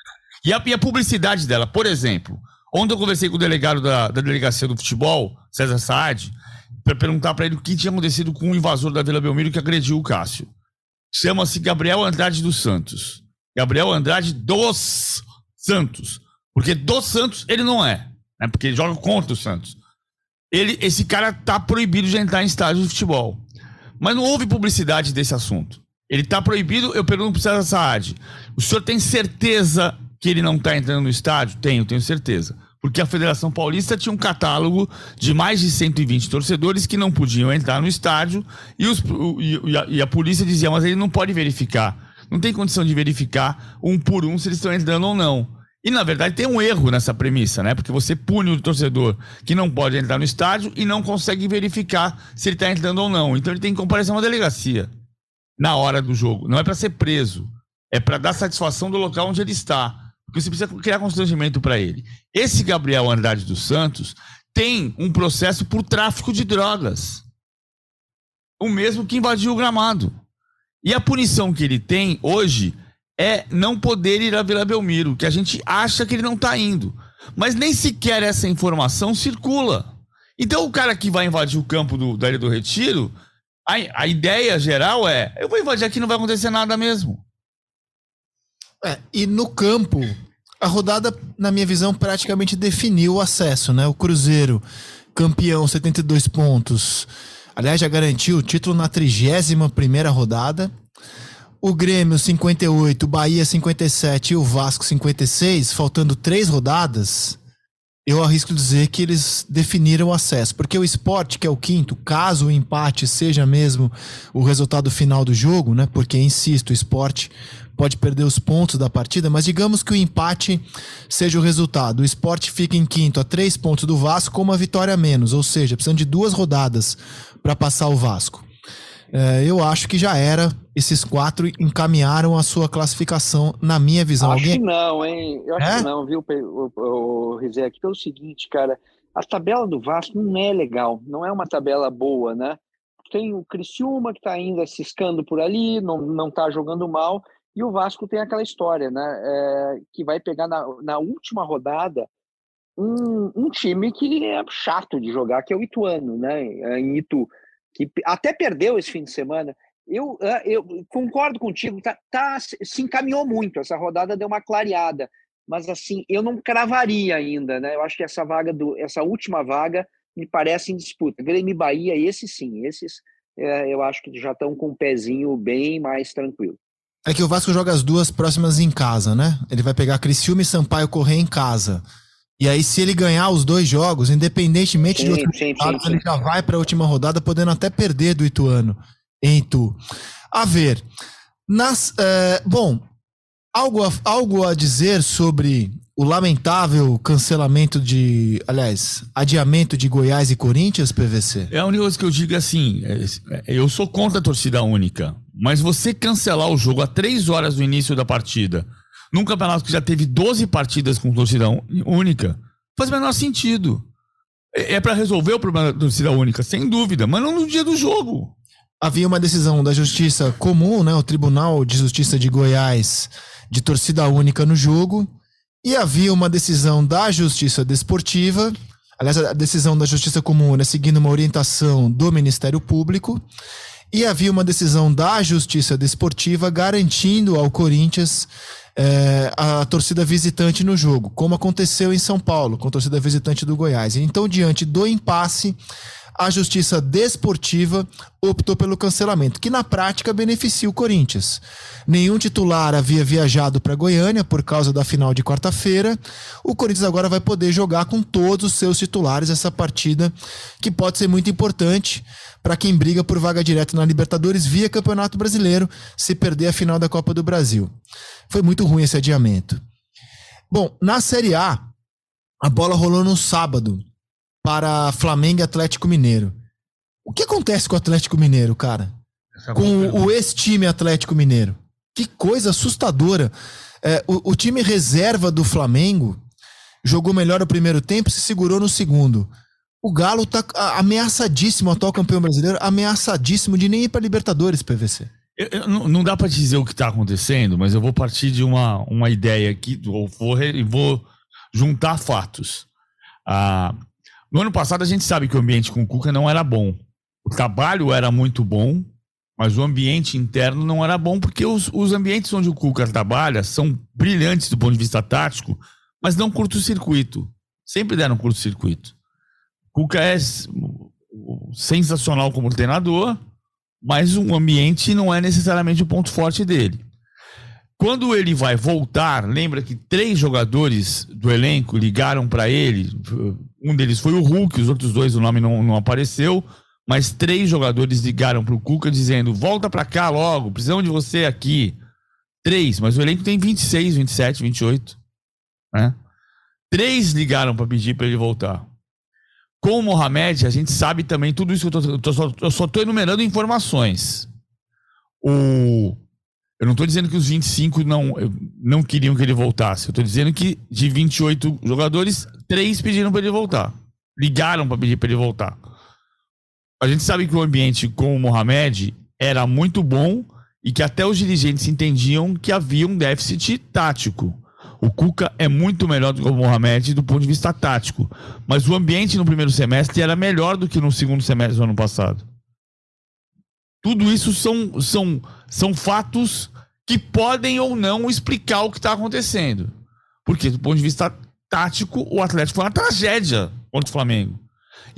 E a, e a publicidade dela, por exemplo, ontem eu conversei com o delegado da, da delegacia do futebol, César Saad, para perguntar para ele o que tinha acontecido com o invasor da Vila Belmiro que agrediu o Cássio chama-se Gabriel Andrade dos Santos. Gabriel Andrade dos Santos. Porque dos Santos ele não é. Né? Porque ele joga contra o Santos. Ele, esse cara tá proibido de entrar em estádio de futebol. Mas não houve publicidade desse assunto. Ele tá proibido, eu pergunto pro César Saad. O senhor tem certeza que ele não tá entrando no estádio? Tenho, tenho certeza porque a Federação Paulista tinha um catálogo de mais de 120 torcedores que não podiam entrar no estádio e, os, e, a, e a polícia dizia, mas ele não pode verificar. Não tem condição de verificar um por um se eles estão entrando ou não. E na verdade tem um erro nessa premissa, né? Porque você pune o torcedor que não pode entrar no estádio e não consegue verificar se ele está entrando ou não. Então ele tem que comparecer a uma delegacia na hora do jogo. Não é para ser preso, é para dar satisfação do local onde ele está. Porque você precisa criar constrangimento para ele. Esse Gabriel Andrade dos Santos tem um processo por tráfico de drogas. O mesmo que invadiu o gramado. E a punição que ele tem hoje é não poder ir a Vila Belmiro, que a gente acha que ele não está indo. Mas nem sequer essa informação circula. Então o cara que vai invadir o campo do, da Ilha do Retiro, a, a ideia geral é: eu vou invadir aqui não vai acontecer nada mesmo. É, e no campo, a rodada, na minha visão, praticamente definiu o acesso, né? O Cruzeiro, campeão, 72 pontos. Aliás, já garantiu o título na 31 primeira rodada. O Grêmio 58, o Bahia 57 e o Vasco 56, faltando três rodadas, eu arrisco dizer que eles definiram o acesso. Porque o esporte, que é o quinto, caso o empate seja mesmo o resultado final do jogo, né? Porque, insisto, o esporte pode perder os pontos da partida, mas digamos que o empate seja o resultado. O esporte fica em quinto a três pontos do Vasco com uma vitória a menos, ou seja, precisando de duas rodadas para passar o Vasco. É, eu acho que já era. Esses quatro encaminharam a sua classificação, na minha visão. Acho Alguém... que não, hein? Eu acho é? que não, viu, Rizek? Pelo seguinte, cara, a tabela do Vasco não é legal, não é uma tabela boa, né? Tem o Criciúma que está ainda ciscando por ali, não, não tá jogando mal, e o Vasco tem aquela história, né? É, que vai pegar na, na última rodada um, um, time que é chato de jogar, que é o Ituano, né? É, em Itu, que até perdeu esse fim de semana. Eu, é, eu concordo contigo, tá, tá, se encaminhou muito. Essa rodada deu uma clareada, mas assim, eu não cravaria ainda, né? Eu acho que essa vaga do, essa última vaga me parece em disputa. Grêmio e Bahia, esse sim, esses é, eu acho que já estão com um pezinho bem mais tranquilo. É que o Vasco joga as duas próximas em casa, né? Ele vai pegar Criciúma e Sampaio correr em casa. E aí, se ele ganhar os dois jogos, independentemente sim, de outros sim, sim, ele já vai para a última rodada, podendo até perder do Ituano em Itu. A ver, nas, é, bom, algo a, algo a dizer sobre o lamentável cancelamento de, aliás, adiamento de Goiás e Corinthians, PVC? É a única coisa que eu digo é assim, é, eu sou contra a torcida única. Mas você cancelar o jogo a três horas do início da partida, num campeonato que já teve 12 partidas com torcida única, faz o menor sentido. É, é para resolver o problema da torcida única, sem dúvida, mas não no dia do jogo. Havia uma decisão da Justiça Comum, né, o Tribunal de Justiça de Goiás, de torcida única no jogo, e havia uma decisão da Justiça Desportiva, aliás, a decisão da Justiça Comum, né, seguindo uma orientação do Ministério Público, e havia uma decisão da Justiça Desportiva garantindo ao Corinthians é, a torcida visitante no jogo, como aconteceu em São Paulo, com a torcida visitante do Goiás. Então, diante do impasse, a Justiça Desportiva optou pelo cancelamento, que na prática beneficia o Corinthians. Nenhum titular havia viajado para Goiânia por causa da final de quarta-feira. O Corinthians agora vai poder jogar com todos os seus titulares essa partida, que pode ser muito importante para quem briga por vaga direta na Libertadores via Campeonato Brasileiro, se perder a final da Copa do Brasil. Foi muito ruim esse adiamento. Bom, na Série A, a bola rolou no sábado para Flamengo e Atlético Mineiro. O que acontece com o Atlético Mineiro, cara? É com o ex-time Atlético Mineiro. Que coisa assustadora. É, o, o, time reserva do Flamengo jogou melhor o primeiro tempo, se segurou no segundo. O Galo tá ameaçadíssimo, atual campeão brasileiro, ameaçadíssimo de nem ir para Libertadores, PVC. Eu, eu, não dá para dizer o que está acontecendo, mas eu vou partir de uma, uma ideia aqui, ou vou, vou juntar fatos. Ah, no ano passado, a gente sabe que o ambiente com o Cuca não era bom. O trabalho era muito bom, mas o ambiente interno não era bom, porque os, os ambientes onde o Cuca trabalha são brilhantes do ponto de vista tático, mas não curto-circuito. Sempre deram curto-circuito. Cuca é sensacional como treinador, mas o ambiente não é necessariamente o ponto forte dele. Quando ele vai voltar, lembra que três jogadores do elenco ligaram para ele. Um deles foi o Hulk, os outros dois o nome não, não apareceu. Mas três jogadores ligaram para o Cuca dizendo: volta para cá logo, precisamos de você aqui. Três, mas o elenco tem 26, 27, 28. Né? Três ligaram para pedir para ele voltar. Com o Mohamed, a gente sabe também tudo isso que eu, tô, eu, eu só estou enumerando informações. O Eu não estou dizendo que os 25 não, não queriam que ele voltasse. Eu estou dizendo que de 28 jogadores, três pediram para ele voltar. Ligaram para pedir para ele voltar. A gente sabe que o ambiente com o Mohamed era muito bom e que até os dirigentes entendiam que havia um déficit tático. O Cuca é muito melhor do que o Mohamed do ponto de vista tático. Mas o ambiente no primeiro semestre era melhor do que no segundo semestre do ano passado. Tudo isso são, são, são fatos que podem ou não explicar o que está acontecendo. Porque, do ponto de vista tático, o Atlético foi uma tragédia contra o Flamengo.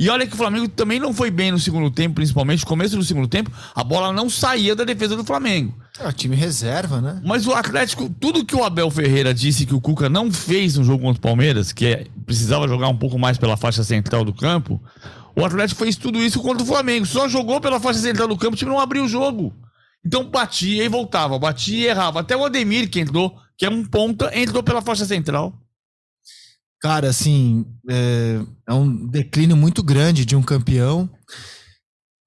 E olha que o Flamengo também não foi bem no segundo tempo, principalmente no começo do segundo tempo, a bola não saía da defesa do Flamengo. É, time reserva, né? Mas o Atlético, tudo que o Abel Ferreira disse que o Cuca não fez no jogo contra o Palmeiras, que é, precisava jogar um pouco mais pela faixa central do campo, o Atlético fez tudo isso contra o Flamengo. Só jogou pela faixa central do campo, o time não abriu o jogo. Então batia e voltava, batia e errava. Até o Ademir, que entrou, que é um ponta, entrou pela faixa central. Cara, assim, é, é um declínio muito grande de um campeão.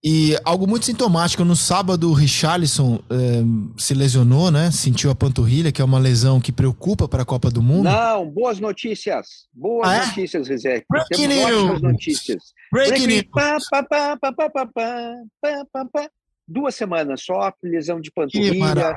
E algo muito sintomático, no sábado o Richarlison é, se lesionou, né? Sentiu a panturrilha, que é uma lesão que preocupa para a Copa do Mundo. Não, boas notícias. Boas ah, é? notícias, Rizek. Breaking news. notícias. Breaking news. Duas semanas só, lesão de panturrilha,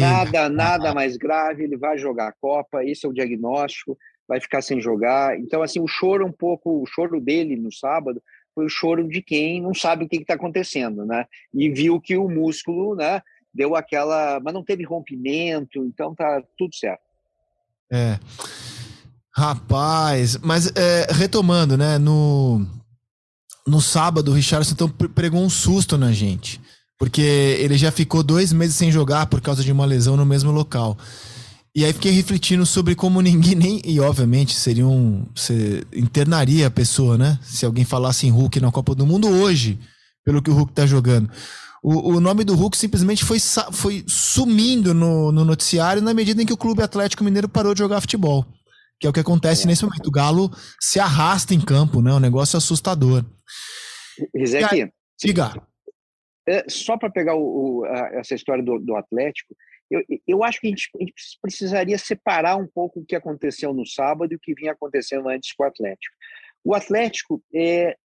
nada, nada mais grave, ele vai jogar a Copa, esse é o diagnóstico, vai ficar sem jogar. Então, assim, o choro um pouco, o choro dele no sábado foi o choro de quem não sabe o que está acontecendo, né? E viu que o músculo, né, deu aquela, mas não teve rompimento, então tá tudo certo. É. Rapaz, mas é, retomando, né, no no sábado o Richardson então pregou um susto na gente, porque ele já ficou dois meses sem jogar por causa de uma lesão no mesmo local. E aí fiquei refletindo sobre como ninguém nem. E obviamente seria um. Você internaria a pessoa, né? Se alguém falasse em Hulk na Copa do Mundo hoje, pelo que o Hulk tá jogando. O, o nome do Hulk simplesmente foi, foi sumindo no, no noticiário na medida em que o Clube Atlético Mineiro parou de jogar futebol. Que é o que acontece nesse momento. O Galo se arrasta em campo, né? Um negócio assustador. Rizek, diga. É, só para pegar o, o, a, essa história do, do Atlético, eu, eu acho que a gente, a gente, precisaria separar um pouco o que aconteceu no sábado e o que vinha acontecendo antes com o Atlético. O Atlético, é,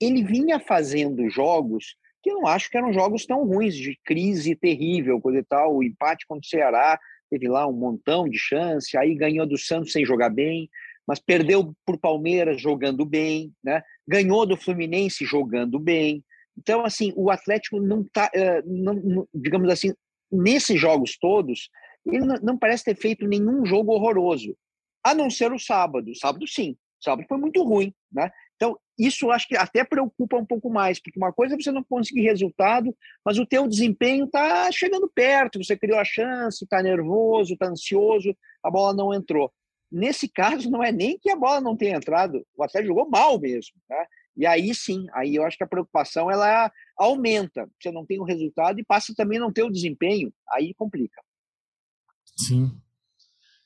ele vinha fazendo jogos que eu não acho que eram jogos tão ruins, de crise terrível, coisa e tal. O empate contra o Ceará, teve lá um montão de chance, aí ganhou do Santos sem jogar bem, mas perdeu por Palmeiras jogando bem, né? ganhou do Fluminense jogando bem. Então, assim, o Atlético não está, eh, digamos assim, nesses jogos todos, ele não, parece ter feito nenhum jogo horroroso, a não ser o sábado. Sábado, sim. Sábado foi muito ruim, né? Então, isso acho que até preocupa um pouco mais, porque uma coisa é você não conseguir resultado, mas o teu desempenho está chegando perto, você criou a chance, está nervoso, está ansioso, a bola não entrou. Nesse caso, não é nem que a bola não tenha entrado, o Atlético jogou mal mesmo, né? E aí sim, aí eu acho que a preocupação ela aumenta. Você não tem o resultado e passa também a não ter o desempenho, aí complica. Sim.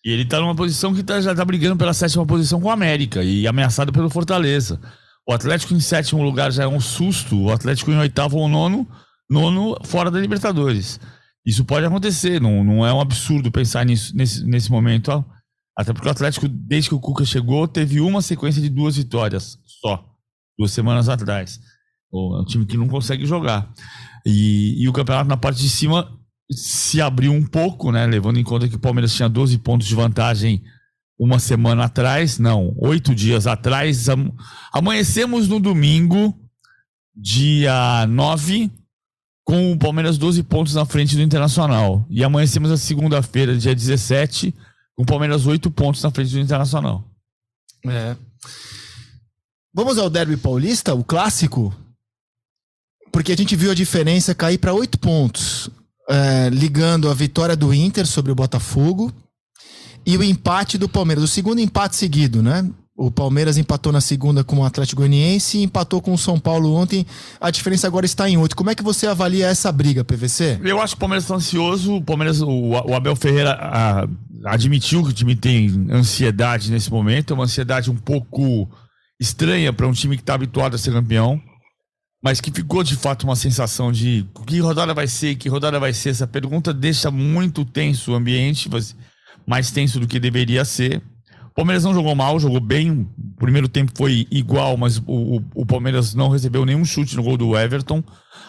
E ele está numa posição que tá, já está brigando pela sétima posição com o América e ameaçado pelo Fortaleza. O Atlético em sétimo lugar já é um susto, o Atlético em oitavo ou nono, nono fora da Libertadores. Isso pode acontecer, não, não é um absurdo pensar nisso nesse, nesse momento. Até porque o Atlético, desde que o Cuca chegou, teve uma sequência de duas vitórias só duas semanas atrás. É um time que não consegue jogar. E, e, o campeonato na parte de cima se abriu um pouco, né? Levando em conta que o Palmeiras tinha 12 pontos de vantagem uma semana atrás, não, oito dias atrás. Amanhecemos no domingo, dia 9, com o Palmeiras 12 pontos na frente do Internacional. E amanhecemos a segunda-feira, dia 17, com o Palmeiras 8 pontos na frente do Internacional. É. Vamos ao Derby Paulista, o clássico? Porque a gente viu a diferença cair para oito pontos, é, ligando a vitória do Inter sobre o Botafogo e o empate do Palmeiras, o segundo empate seguido, né? O Palmeiras empatou na segunda com o Atlético Goianiense e empatou com o São Paulo ontem. A diferença agora está em oito. Como é que você avalia essa briga, PVC? Eu acho que o Palmeiras está ansioso. O Palmeiras, o, Abel Ferreira a, admitiu que o time tem ansiedade nesse momento. É uma ansiedade um pouco estranha para um time que está habituado a ser campeão. mas que ficou de fato uma sensação de que rodada vai ser, que rodada vai ser. Essa pergunta deixa muito tenso o ambiente, mais tenso do que deveria ser. O Palmeiras não jogou mal, jogou bem. O primeiro tempo foi igual, mas o, o Palmeiras não recebeu nenhum chute no gol do Everton.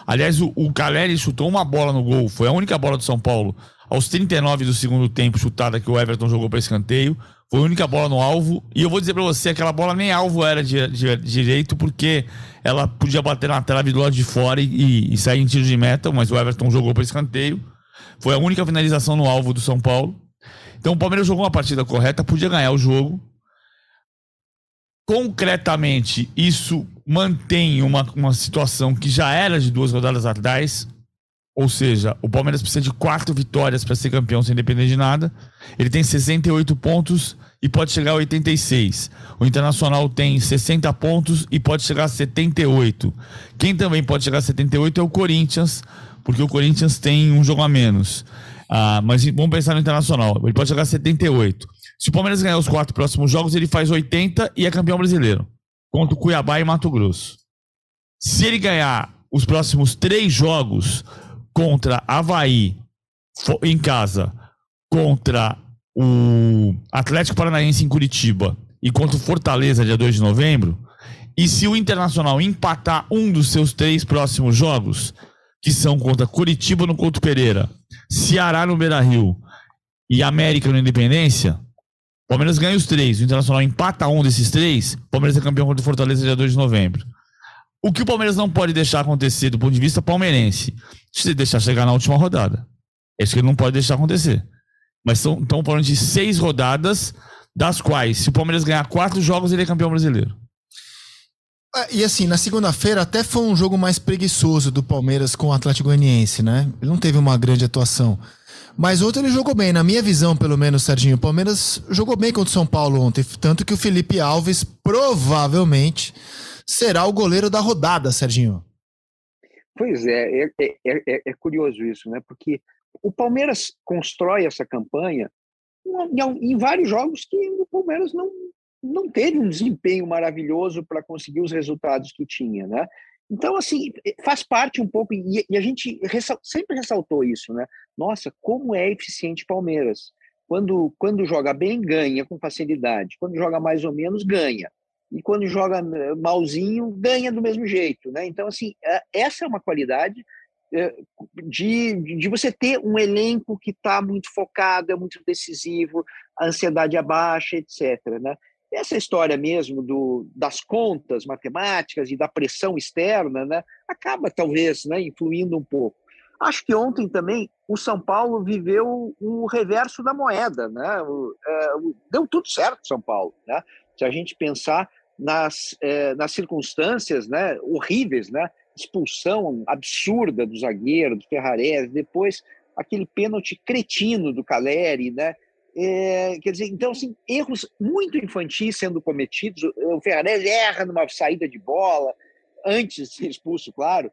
Aliás, o, o Caleri chutou uma bola no gol, foi a única bola do São Paulo aos 39 do segundo tempo, chutada que o Everton jogou para escanteio. Foi a única bola no alvo. E eu vou dizer para você, aquela bola nem alvo era de, de, de, direito, porque ela podia bater na trave do lado de fora e, e sair em tiro de meta, mas o Everton jogou para escanteio. Foi a única finalização no alvo do São Paulo. Então o Palmeiras jogou uma partida correta, podia ganhar o jogo. Concretamente, isso mantém uma, uma situação que já era de duas rodadas atrás. Ou seja, o Palmeiras precisa de quatro vitórias para ser campeão sem depender de nada. Ele tem 68 pontos e pode chegar a 86. O Internacional tem 60 pontos e pode chegar a 78. Quem também pode chegar a 78 é o Corinthians, porque o Corinthians tem um jogo a menos. Ah, mas vamos pensar no Internacional. Ele pode chegar a 78. Se o Palmeiras ganhar os quatro próximos jogos, ele faz 80 e é campeão brasileiro. Contra o Cuiabá e Mato Grosso. Se ele ganhar os próximos três jogos, contra Havaí em casa, contra o Atlético Paranaense em Curitiba e contra o Fortaleza dia 2 de novembro, e se o Internacional empatar um dos seus três próximos jogos, que são contra Curitiba no Couto Pereira, Ceará no Beira-Rio e América no Independência, Palmeiras ganha os três, o Internacional empata um desses três, Palmeiras é campeão contra o Fortaleza dia 2 de novembro. O que o Palmeiras não pode deixar acontecer do ponto de vista palmeirense, se deixar chegar na última rodada. É isso que ele não pode deixar acontecer. Mas são, estão falando de seis rodadas, das quais, se o Palmeiras ganhar quatro jogos, ele é campeão brasileiro. É, e assim, na segunda-feira até foi um jogo mais preguiçoso do Palmeiras com o Atlético Goianiense, né? Ele não teve uma grande atuação. Mas ontem ele jogou bem, na minha visão, pelo menos, Serginho. O Palmeiras jogou bem contra o São Paulo ontem. Tanto que o Felipe Alves provavelmente será o goleiro da rodada, Serginho. Pois é, é, é, é, é curioso isso, né? Porque o Palmeiras constrói essa campanha em, em vários jogos que o Palmeiras não, não teve um desempenho maravilhoso para conseguir os resultados que tinha, né? Então, assim, faz parte um pouco, e, e a gente ressal, sempre ressaltou isso, né? Nossa, como é eficiente Palmeiras. Quando, quando joga bem, ganha com facilidade. Quando joga mais ou menos, ganha e quando joga eh, malzinho, ganha do mesmo jeito. Né? Então, assim, é, essa é uma qualidade eh, de, de você ter um elenco que está muito focado, é muito decisivo, a ansiedade é baixa, etc. Né? Essa história mesmo do, das contas matemáticas e da pressão externa né, acaba, talvez, né, influindo um pouco. Acho que ontem também o São Paulo viveu o reverso da moeda. Né? É, deu tudo certo São Paulo. Né? Se a gente pensar nas, eh, nas circunstâncias né, horríveis, né? expulsão absurda do zagueiro, do Ferrarese, depois aquele pênalti cretino do Caleri, né? É, quer dizer, então, assim, erros muito infantis sendo cometidos. O Ferrarese erra numa saída de bola, antes de ser expulso, claro.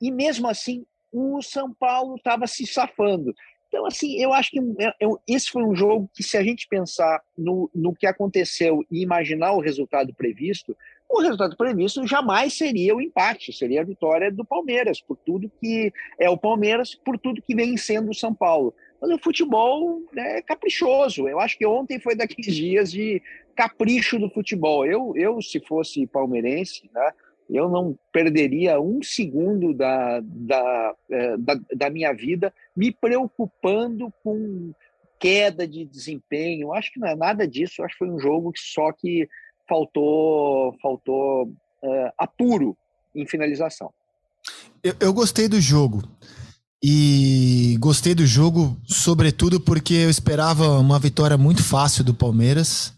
E mesmo assim, o São Paulo estava se safando. Então, assim, eu acho que é, esse foi um jogo que, se a gente pensar no, no que aconteceu e imaginar o resultado previsto, o resultado previsto jamais seria o empate, seria a vitória do Palmeiras, por tudo que é o Palmeiras, por tudo que vem sendo o São Paulo. Mas o futebol é caprichoso. Eu acho que ontem foi daqueles dias de capricho do futebol. Eu, eu se fosse palmeirense, né, eu não perderia um segundo da, da, é, da, da, minha vida me preocupando com queda de desempenho. Acho que não é nada disso. Acho que foi um jogo só que faltou, faltou uh, apuro em finalização. Eu, eu gostei do jogo. E gostei do jogo, sobretudo porque eu esperava uma vitória muito fácil do Palmeiras.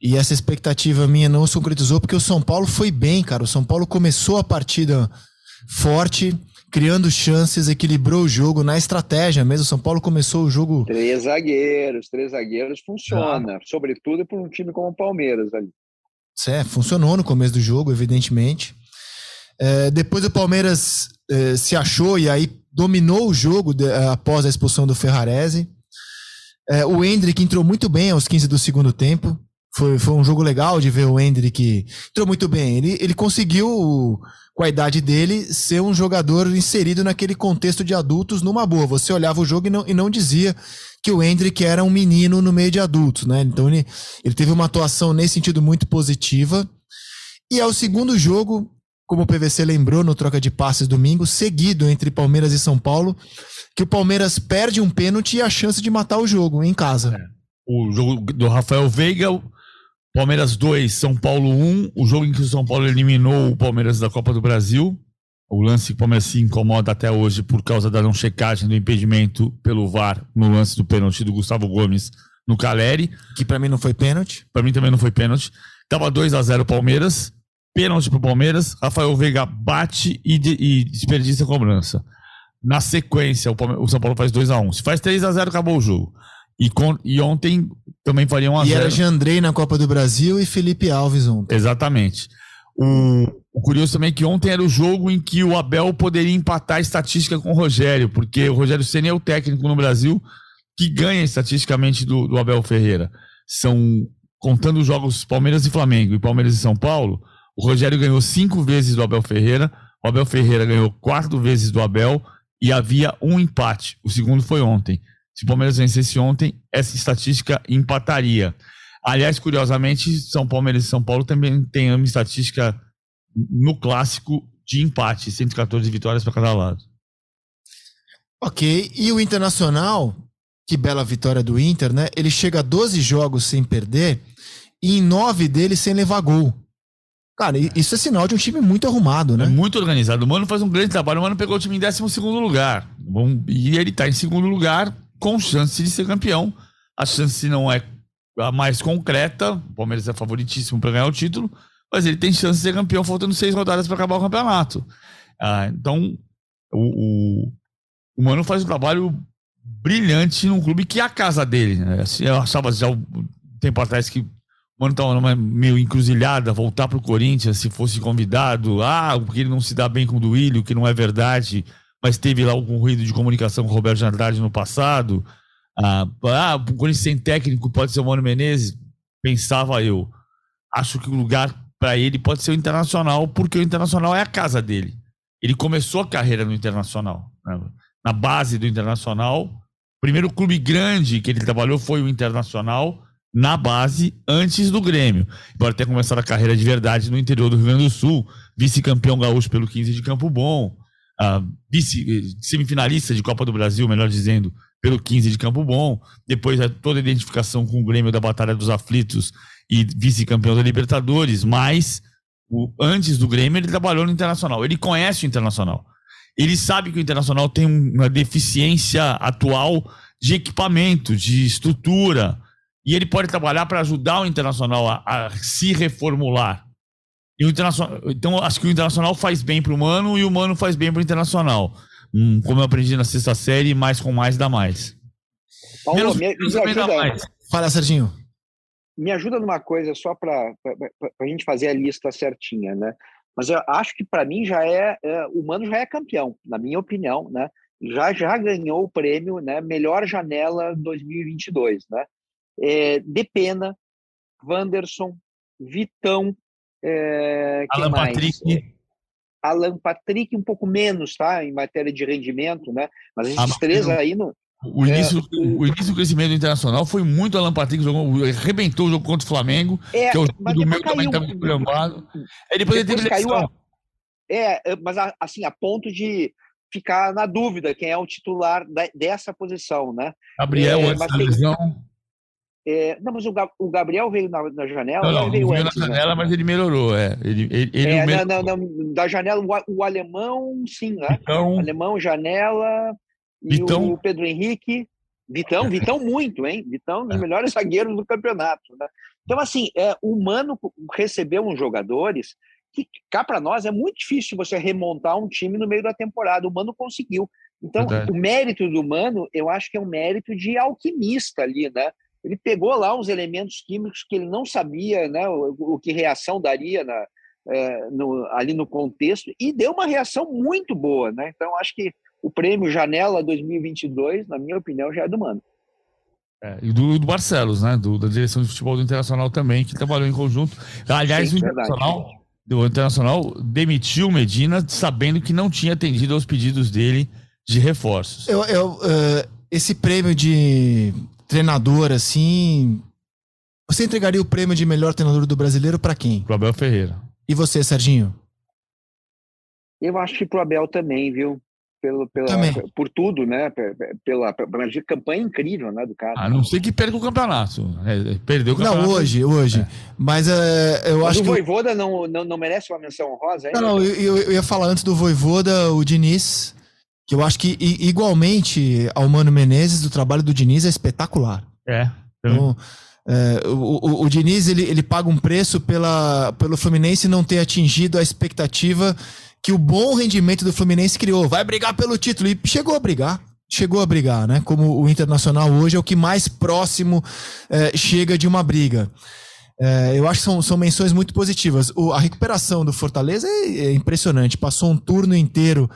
E essa expectativa minha não se concretizou porque o São Paulo foi bem, cara. O São Paulo começou a partida forte, criando chances, equilibrou o jogo na estratégia mesmo. O São Paulo começou o jogo. Três zagueiros, três zagueiros funciona, ah. sobretudo por um time como o Palmeiras ali. É, funcionou no começo do jogo, evidentemente. É, depois o Palmeiras é, se achou e aí dominou o jogo de, após a expulsão do Ferrarese. É, o Hendrick entrou muito bem aos 15 do segundo tempo. Foi, foi um jogo legal de ver o Hendrick. Entrou muito bem. Ele, ele conseguiu com a idade dele, ser um jogador inserido naquele contexto de adultos numa boa. Você olhava o jogo e não, e não dizia que o Hendrick era um menino no meio de adultos, né? Então ele, ele teve uma atuação nesse sentido muito positiva. E é o segundo jogo, como o PVC lembrou no troca de passes domingo, seguido entre Palmeiras e São Paulo, que o Palmeiras perde um pênalti e a chance de matar o jogo em casa. É. O jogo do Rafael Veiga, Palmeiras 2, São Paulo 1. O jogo em que o São Paulo eliminou o Palmeiras da Copa do Brasil. O lance que o Palmeiras se incomoda até hoje por causa da não checagem do impedimento pelo VAR no lance do pênalti do Gustavo Gomes no Caleri. Que para mim não foi pênalti. Para mim também não foi pênalti. Tava 2 a 0 Palmeiras. Pênalti pro Palmeiras. Rafael Veiga bate e, de, e desperdiça a cobrança. Na sequência, o, o São Paulo faz 2 a 1 Se faz 3 a 0 acabou o jogo. E, com, e ontem também faria 1 a 0 E era Jandrei na Copa do Brasil e Felipe Alves ontem. Exatamente. O, o, curioso também é que ontem era o jogo em que o Abel poderia empatar a estatística com o Rogério, porque o Rogério Senna é o técnico no Brasil que ganha estatisticamente do, do Abel Ferreira. São, contando os jogos Palmeiras e Flamengo e Palmeiras e São Paulo, o Rogério ganhou cinco vezes do Abel Ferreira, o Abel Ferreira ganhou quatro vezes do Abel e havia um empate. O segundo foi ontem. Se o Palmeiras vencesse ontem, essa estatística empataria. Aliás, curiosamente, São Palmeiras e São Paulo também têm uma estatística no clássico de empate, 114 vitórias para cada lado. Ok, e o Internacional, que bela vitória do Inter, né? Ele chega a 12 jogos sem perder e em 9 deles sem levar gol. Cara, isso é sinal de um time muito arrumado, né? É muito organizado. O Mano faz um grande trabalho. O Mano pegou o time em 12 lugar. E ele está em segundo lugar com chance de ser campeão. A chance não é a mais concreta, o Palmeiras é favoritíssimo para ganhar o título, mas ele tem chance de ser campeão faltando seis rodadas para acabar o campeonato. Ah, então, o, o, o, Mano faz um trabalho brilhante num clube que é a casa dele. Né? Assim, eu achava já um tempo atrás que o Mano estava numa meio encruzilhada, voltar para o Corinthians se fosse convidado. Ah, porque ele não se dá bem com o Duílio, que não é verdade mas teve lá algum ruído de comunicação com o Roberto Andrade no passado. Ah, ah, o Corinthians sem técnico pode ser o Mano Menezes. Pensava eu. Acho que o lugar para ele pode ser o Internacional, porque o Internacional é a casa dele. Ele começou a carreira no Internacional. Né? Na base do Internacional. O primeiro clube grande que ele trabalhou foi o Internacional, na base, antes do Grêmio. Embora tenha começado a carreira de verdade no interior do Rio Grande do Sul, vice-campeão gaúcho pelo 15 de Campo Bom vice, semifinalista de Copa do Brasil, melhor dizendo, pelo 15 de Campo Bom. Depois é toda a identificação com o Grêmio da Batalha dos Aflitos e vice-campeão da Libertadores. Mas o, antes do Grêmio, ele trabalhou no Internacional. Ele conhece o Internacional. Ele sabe que o Internacional tem uma deficiência atual de equipamento, de estrutura. E ele pode trabalhar para ajudar o Internacional a, a se reformular. E o internacional, então, acho que o Internacional faz bem pro Mano e o Mano faz bem pro Internacional. Hum, como eu aprendi na sexta série, mais com mais dá mais. Paulo, Menos, me, me ajuda, mais. Fala, Serginho. Me ajuda numa coisa só para a gente fazer a lista certinha, né? Mas eu acho que para mim já é, é, o Mano já é campeão, na minha opinião, né? Já já ganhou o prêmio, né? Melhor janela 2022, né? É, de pena, Wanderson, Vitão, é, Alan mais? Patrick. Alan Patrick um pouco menos, tá? Em matéria de rendimento, né? Mas esses ah, três aí não. O início, é, o, o início do crescimento internacional foi muito Alan Patrick, jogou, arrebentou o jogo contra o Flamengo, é, que é o do meu também estava esculhambado. Aí depois, depois ele teve caiu a, É, é mas assim, a ponto de ficar na dúvida quem é o titular da, dessa posição, né? Gabriel, é, antes da lesão. É, não, mas o, o, Gabriel veio na, na janela. Não, não, veio, veio antes, na né? janela, né? mas ele melhorou. É. Ele, ele, ele é, não, não, não, da janela, o, o, alemão, sim, né? Vitão, alemão, janela. Vitão. E o Pedro Henrique. Vitão, Vitão muito, hein? Vitão, um dos é. melhores zagueiros do campeonato. Né? Então, assim, é, o Mano recebeu uns jogadores que, cá para nós, é muito difícil você remontar um time no meio da temporada. O Mano conseguiu. Então, Verdade. o mérito do Mano, eu acho que é um mérito de alquimista ali, né? Ele pegou lá uns elementos químicos que ele não sabia né, o, o que reação daria na, é, no, ali no contexto e deu uma reação muito boa. Né? Então, acho que o prêmio Janela 2022, na minha opinião, já é do Mano. É, e do, do Barcelos, né? Do, da direção de futebol do Internacional também, que trabalhou em conjunto. Aliás, Sim, o Internacional, o Internacional demitiu Medina sabendo que não tinha atendido aos pedidos dele de reforços. Eu, eu, uh, esse prêmio de treinador, assim. Você entregaria o prêmio de melhor treinador do brasileiro para quem? Pro Abel Ferreira. E você, Serginho? Eu acho que pro Abel também, viu? Pelo, pela, Também. Por tudo, né? Pela, pela campanha incrível né, do cara. A não ser que perca o campeonato. É, perdeu o campeonato. Não, hoje, hoje. É. Mas uh, eu Mas acho o que. Voivoda não, não, não merece uma menção honrosa? Não, não, eu, eu, ia falar antes do Voivoda, o Diniz, que eu acho que igualmente ao Mano Menezes, o trabalho do Diniz é espetacular. É. Então, é, o, o, o, Diniz ele, ele paga um preço pela, pelo Fluminense não ter atingido a expectativa que o bom rendimento do Fluminense criou. Vai brigar pelo título. E chegou a brigar. Chegou a brigar, né? Como o Internacional hoje é o que mais próximo é, chega de uma briga. É, eu acho que são, são menções muito positivas. O, a recuperação do Fortaleza é, é impressionante. Passou um turno inteiro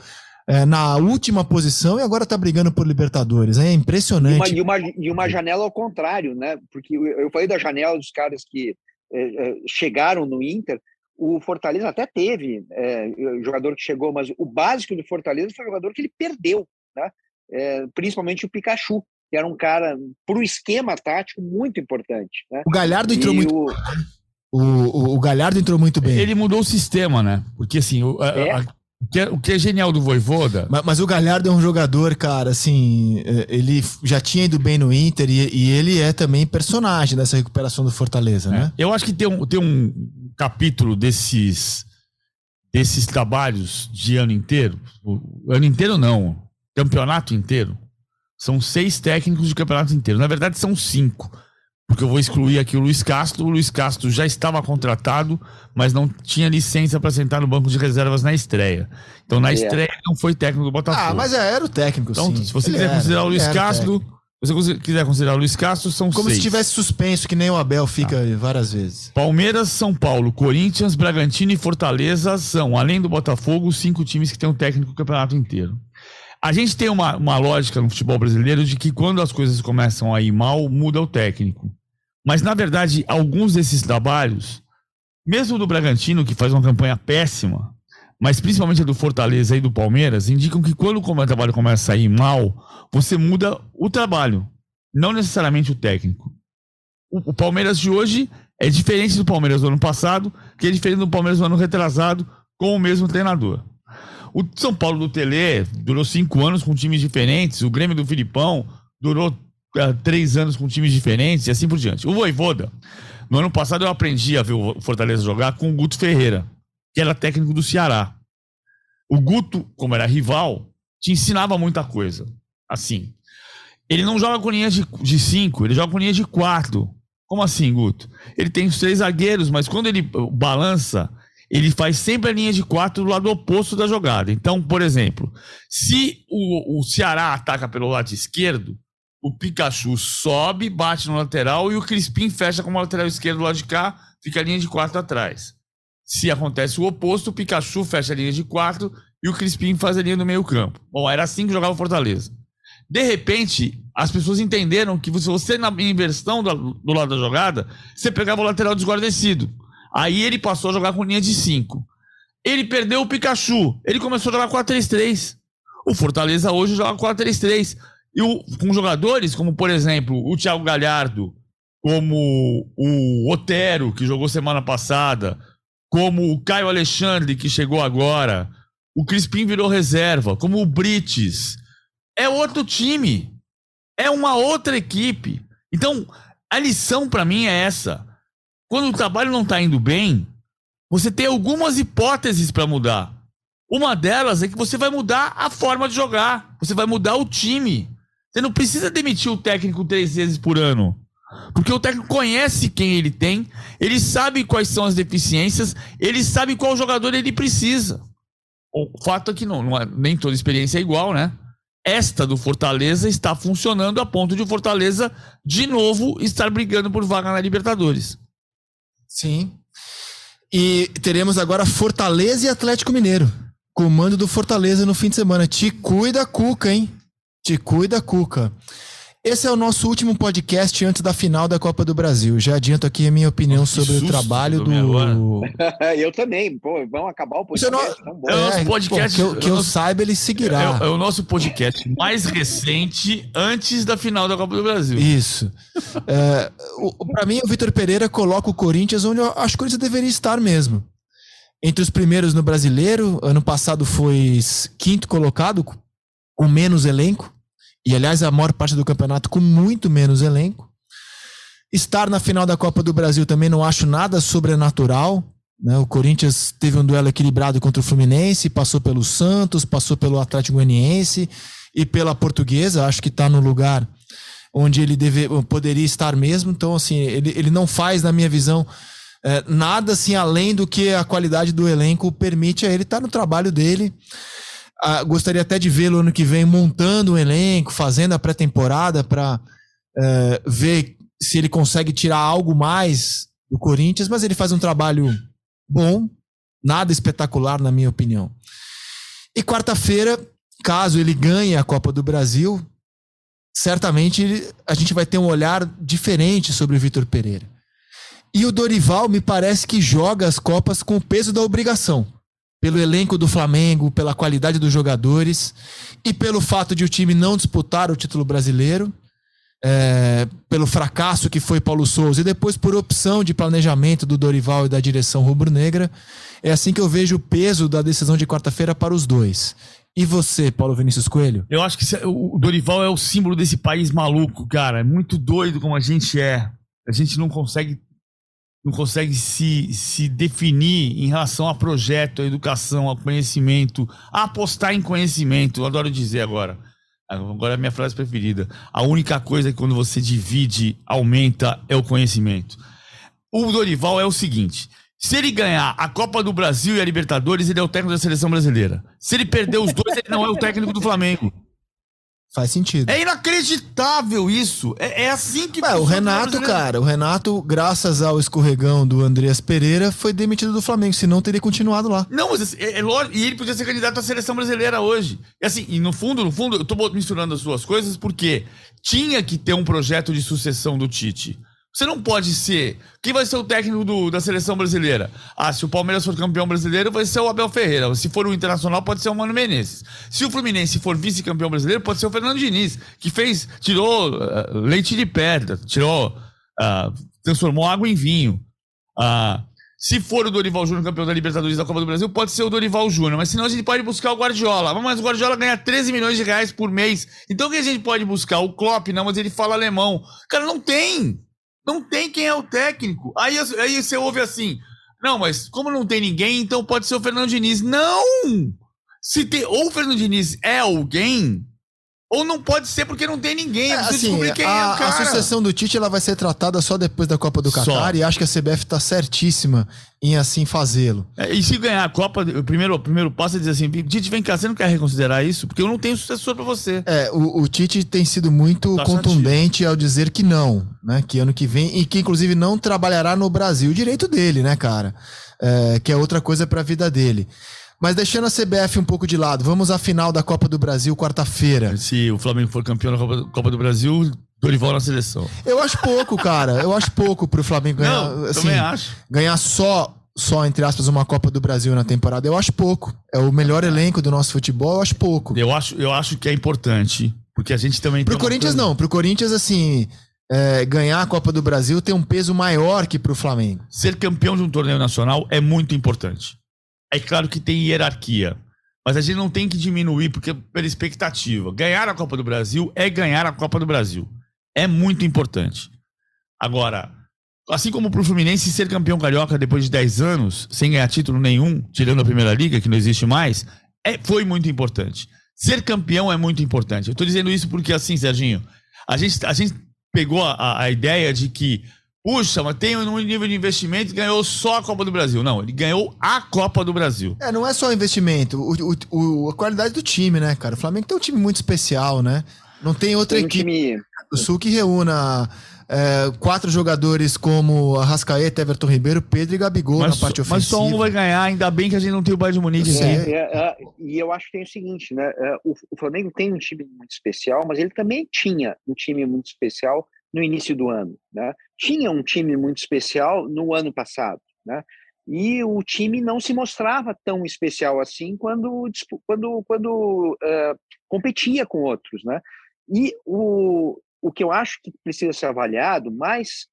é, na última posição e agora está brigando por Libertadores. É impressionante. E uma, e, uma, e uma janela ao contrário, né? Porque eu falei da janela dos caras que é, é, chegaram no Inter. O Fortaleza até teve é, jogador que chegou, mas o básico do Fortaleza foi o jogador que ele perdeu, né? É, principalmente o Pikachu, que era um cara para o esquema tático muito importante. Né? O Galhardo entrou e muito. O... O, o, o, Galhardo entrou muito bem. Ele mudou o sistema, né? Porque assim, o, é. a, o que, é, o que é genial do Voivoda. Mas, mas, o Galhardo é um jogador, cara, assim. É, ele já tinha ido bem no Inter e, e ele é também personagem dessa recuperação do Fortaleza, é. né? Eu acho que tem um, tem um capítulo desses, desses trabalhos de ano inteiro. Ano inteiro não. Campeonato inteiro. São seis técnicos de campeonato inteiro. Na verdade, são cinco porque eu vou excluir aqui o Luiz Castro. O Luiz Castro já estava contratado, mas não tinha licença para sentar no banco de reservas na estreia. Então, na é. estreia, não foi técnico do Botafogo. Ah, mas era o técnico, então, sim. se você Ele quiser era, considerar o Luiz Castro, se você quiser considerar o Luiz Castro, são Como seis. se tivesse suspenso, que nem o Abel fica ah. várias vezes. Palmeiras, São Paulo, Corinthians, Bragantino e Fortaleza são, além do Botafogo, os cinco times que têm um técnico do campeonato inteiro. A gente tem uma, uma lógica no futebol brasileiro de que quando as coisas começam a ir mal, muda o técnico. Mas, na verdade, alguns desses trabalhos, mesmo do Bragantino, que faz uma campanha péssima, mas principalmente a do Fortaleza e do Palmeiras, indicam que quando o trabalho começa a ir mal, você muda o trabalho, não necessariamente o técnico. O, o Palmeiras de hoje é diferente do Palmeiras do ano passado, que é diferente do Palmeiras do ano retrasado, com o mesmo treinador. O São Paulo do Tele durou cinco anos com times diferentes, o Grêmio do Filipão durou três anos com times diferentes e assim por diante. O Voivoda, no ano passado eu aprendi a ver o Fortaleza jogar com o Guto Ferreira, que era técnico do Ceará. O Guto, como era rival, te ensinava muita coisa. Assim, ele não joga com linha de, de cinco, ele joga com linha de quatro. Como assim, Guto? Ele tem os três zagueiros, mas quando ele balança, ele faz sempre a linha de quatro do lado oposto da jogada. Então, por exemplo, se o, o Ceará ataca pelo lado esquerdo, o Pikachu sobe, bate no lateral e o Crispim fecha com o lateral esquerdo do lado de cá, fica a linha de quatro atrás. Se acontece o oposto, o Pikachu fecha a linha de quatro e o Crispim faz a linha do meio campo. Bom, era assim que jogava o Fortaleza. De repente, as pessoas entenderam que se você na inversão do, do lado da jogada, você pegava o lateral desguarnecido. Aí ele passou a jogar com linha de cinco. Ele perdeu o Pikachu. Ele começou a jogar 4-3-3. O Fortaleza hoje joga 4-3-3. E o, com jogadores como, por exemplo, o Thiago Galhardo, como o Otero, que jogou semana passada, como o Caio Alexandre, que chegou agora, o Crispim virou reserva, como o Brites. É outro time. É uma outra equipe. Então, a lição para mim é essa. Quando o trabalho não está indo bem, você tem algumas hipóteses para mudar. Uma delas é que você vai mudar a forma de jogar. Você vai mudar o time. Você não precisa demitir o técnico três vezes por ano. Porque o técnico conhece quem ele tem, ele sabe quais são as deficiências, ele sabe qual jogador ele precisa. O fato é que não, não é, nem toda experiência é igual, né? Esta do Fortaleza está funcionando a ponto de o Fortaleza, de novo, estar brigando por vaga na Libertadores. Sim. E teremos agora Fortaleza e Atlético Mineiro. Comando do Fortaleza no fim de semana. Te cuida, Cuca, hein? Te cuida, Cuca. Esse é o nosso último podcast antes da final da Copa do Brasil. Já adianto aqui a minha opinião sobre o trabalho do. eu também. Pô, vamos acabar o podcast. Não... É o nosso podcast. Pô, que eu, que eu nosso... saiba, ele seguirá. É, é, o nosso podcast mais recente antes da final da Copa do Brasil. Isso. é, Para mim, o Vitor Pereira coloca o Corinthians onde eu acho que o Corinthians deveria estar mesmo. Entre os primeiros no brasileiro, ano passado foi quinto colocado, com menos elenco e aliás a maior parte do campeonato com muito menos elenco. Estar na final da Copa do Brasil também não acho nada sobrenatural. Né? O Corinthians teve um duelo equilibrado contra o Fluminense, passou pelo Santos, passou pelo Atlético Goianiense e pela Portuguesa. Acho que está no lugar onde ele deve, poderia estar mesmo. Então, assim, ele, ele não faz, na minha visão, é, nada assim além do que a qualidade do elenco permite a ele estar tá no trabalho dele. Ah, gostaria até de vê-lo ano que vem montando um elenco, fazendo a pré-temporada para é, ver se ele consegue tirar algo mais do Corinthians, mas ele faz um trabalho bom, nada espetacular, na minha opinião. E quarta-feira, caso ele ganhe a Copa do Brasil, certamente a gente vai ter um olhar diferente sobre o Vitor Pereira. E o Dorival me parece que joga as Copas com o peso da obrigação pelo elenco do Flamengo, pela qualidade dos jogadores e pelo fato de o time não disputar o título brasileiro, é, pelo fracasso que foi Paulo Souza e depois por opção de planejamento do Dorival e da direção rubro-negra. É assim que eu vejo o peso da decisão de quarta-feira para os dois. E você, Paulo Vinícius Coelho? Eu acho que o Dorival é o símbolo desse país maluco, cara. É muito doido como a gente é. A gente não consegue não consegue se, se definir em relação a projeto, a educação, ao conhecimento, a apostar em conhecimento. Eu adoro dizer agora. Agora é a minha frase preferida. A única coisa que quando você divide, aumenta é o conhecimento. O Dorival é o seguinte: se ele ganhar a Copa do Brasil e a Libertadores, ele é o técnico da seleção brasileira. Se ele perder os dois, ele não é o técnico do Flamengo. Faz sentido. É inacreditável isso. É, é assim que. Ué, o Renato, cara, o Renato, graças ao escorregão do Andreas Pereira, foi demitido do Flamengo, senão teria continuado lá. Não, mas assim, é, é lógico. E ele podia ser candidato à seleção brasileira hoje. E assim, e no fundo, no fundo, eu tô misturando as duas coisas porque tinha que ter um projeto de sucessão do Tite. Você não pode ser. Quem vai ser o técnico do, da seleção brasileira? Ah, se o Palmeiras for campeão brasileiro, vai ser o Abel Ferreira. Se for o Internacional, pode ser o Mano Menezes. Se o Fluminense for vice-campeão brasileiro, pode ser o Fernando Diniz, que fez. tirou uh, leite de pedra, tirou. Uh, transformou água em vinho. Uh, se for o Dorival Júnior campeão da Libertadores da Copa do Brasil, pode ser o Dorival Júnior. Mas senão a gente pode buscar o Guardiola. Mas o Guardiola ganha 13 milhões de reais por mês. Então o que a gente pode buscar? O Klopp, não, mas ele fala alemão. Cara, não tem. Não tem quem é o técnico. Aí, aí você ouve assim: não, mas como não tem ninguém, então pode ser o Fernando Diniz. Não! Se tem, ou o Fernando Diniz é alguém, ou não pode ser porque não tem ninguém. É, assim, é a, é a, sucessão do Tite ela vai ser tratada só depois da Copa do Catar e acho que a CBF está certíssima em assim fazê-lo. É, e se ganhar a Copa, o primeiro, o primeiro passo é dizer assim: Tite, vem cá, você não quer reconsiderar isso? Porque eu não tenho sucessor para você. É, o, o, Tite tem sido muito tá contundente ao dizer que não, né? Que ano que vem, e que inclusive não trabalhará no Brasil. O direito dele, né, cara? É, que é outra coisa para a vida dele. Mas deixando a CBF um pouco de lado, vamos à final da Copa do Brasil quarta-feira. Se o Flamengo for campeão da Copa, do Brasil, Dorival na seleção. Eu acho pouco, cara. Eu acho pouco pro Flamengo ganhar. Não, assim, também acho. Ganhar só, só, entre aspas, uma Copa do Brasil na temporada. Eu acho pouco. É o melhor elenco do nosso futebol, eu acho pouco. Eu acho, eu acho que é importante. Porque a gente também. Pro Corinthians, coisa... não. Pro Corinthians, assim. É, ganhar a Copa do Brasil tem um peso maior que pro Flamengo. Ser campeão de um torneio nacional é muito importante. É claro que tem hierarquia. Mas a gente não tem que diminuir porque pela expectativa. Ganhar a Copa do Brasil é ganhar a Copa do Brasil. É muito importante. Agora, assim como para o Fluminense ser campeão carioca depois de 10 anos, sem ganhar título nenhum, tirando a Primeira Liga, que não existe mais, é, foi muito importante. Ser campeão é muito importante. Eu estou dizendo isso porque, assim, Serginho, a gente, a gente pegou a, a ideia de que Puxa, mas tem um nível de investimento e ganhou só a Copa do Brasil. Não, ele ganhou a Copa do Brasil. É, não é só investimento. O, o, o, a qualidade do time, né, cara? O Flamengo tem um time muito especial, né? Não tem outra tem equipe time... do Sul que reúna é, quatro jogadores como Arrascaeta, Everton Ribeiro, Pedro e Gabigol mas, na parte ofensiva. Mas só um vai ganhar, ainda bem que a gente não tem o Bayern de Munique é, é, é, e eu acho que tem o seguinte, né? É, o, o, Flamengo tem um time muito especial, mas ele também tinha um time muito especial no início do ano, né? Tinha um time muito especial no ano passado, né? E o time não se mostrava tão especial assim quando, quando, quando uh, competia com outros, né? E o, o que eu acho que precisa ser avaliado, mais,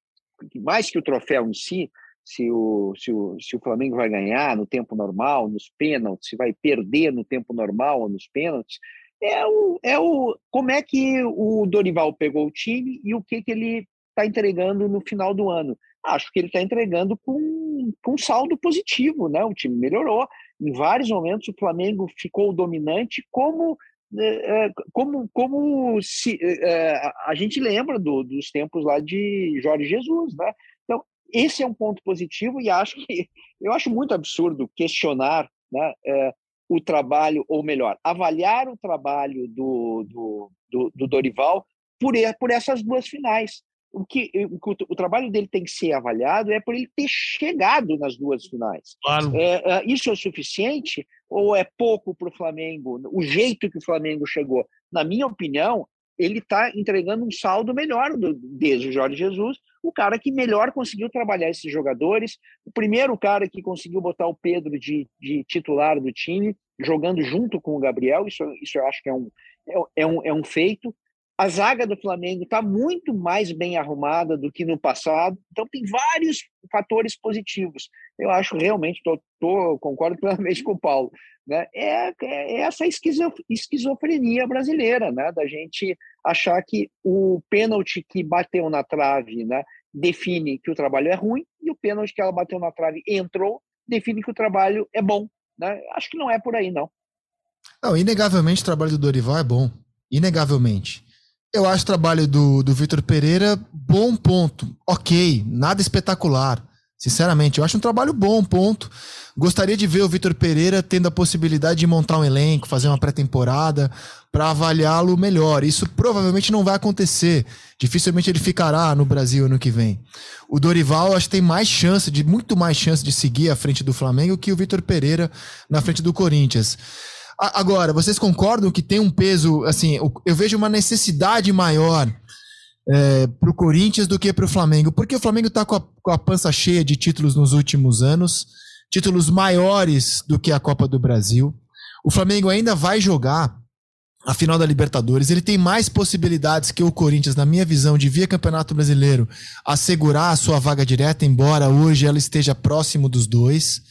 mais que o troféu em si, se o, se, o, se o Flamengo vai ganhar no tempo normal, nos pênaltis, se vai perder no tempo normal ou nos pênaltis, é o, é o como é que o Dorival pegou o time e o que, que ele está entregando no final do ano. Acho que ele está entregando com, com saldo positivo, né? O time melhorou. Em vários momentos o Flamengo ficou dominante, como é, é, como, como se é, a gente lembra do, dos tempos lá de Jorge Jesus, né? Então esse é um ponto positivo e acho que eu acho muito absurdo questionar, né, é, o trabalho ou melhor avaliar o trabalho do, do, do, do Dorival por, por essas duas finais. O que, o, o, trabalho dele tem que ser avaliado é por ele ter chegado nas duas finais. Claro. É, isso é o suficiente ou é pouco para o Flamengo? O jeito que o Flamengo chegou, na minha opinião, ele está entregando um saldo melhor do, desde o Jorge Jesus, o cara que melhor conseguiu trabalhar esses jogadores, o primeiro cara que conseguiu botar o Pedro de, de titular do time, jogando junto com o Gabriel, isso, isso eu acho que é um, é, é um, é um feito. A zaga do Flamengo está muito mais bem arrumada do que no passado, então tem vários fatores positivos. Eu acho realmente, tô, tô concordo plenamente com o Paulo, né? É, é essa esquizofrenia brasileira, né? Da gente achar que o pênalti que bateu na trave, né? Define que o trabalho é ruim e o pênalti que ela bateu na trave entrou define que o trabalho é bom, né? Acho que não é por aí não. Não, inegavelmente o trabalho do Dorival é bom, inegavelmente. Eu acho o trabalho do, do Vitor Pereira bom ponto. Ok, nada espetacular. Sinceramente, eu acho um trabalho bom, ponto. Gostaria de ver o Vitor Pereira tendo a possibilidade de montar um elenco, fazer uma pré-temporada para avaliá-lo melhor. Isso provavelmente não vai acontecer. Dificilmente ele ficará no Brasil ano que vem. O Dorival acho que tem mais chance, de muito mais chance de seguir à frente do Flamengo que o Vitor Pereira na frente do Corinthians. Agora, vocês concordam que tem um peso, assim, eu vejo uma necessidade maior é, para o Corinthians do que para o Flamengo, porque o Flamengo está com, com, a pança cheia de títulos nos últimos anos, títulos maiores do que a Copa do Brasil. O Flamengo ainda vai jogar a final da Libertadores. Ele tem mais possibilidades que o Corinthians, na minha visão, de via Campeonato Brasileiro assegurar a sua vaga direta, embora hoje ela esteja próximo dos dois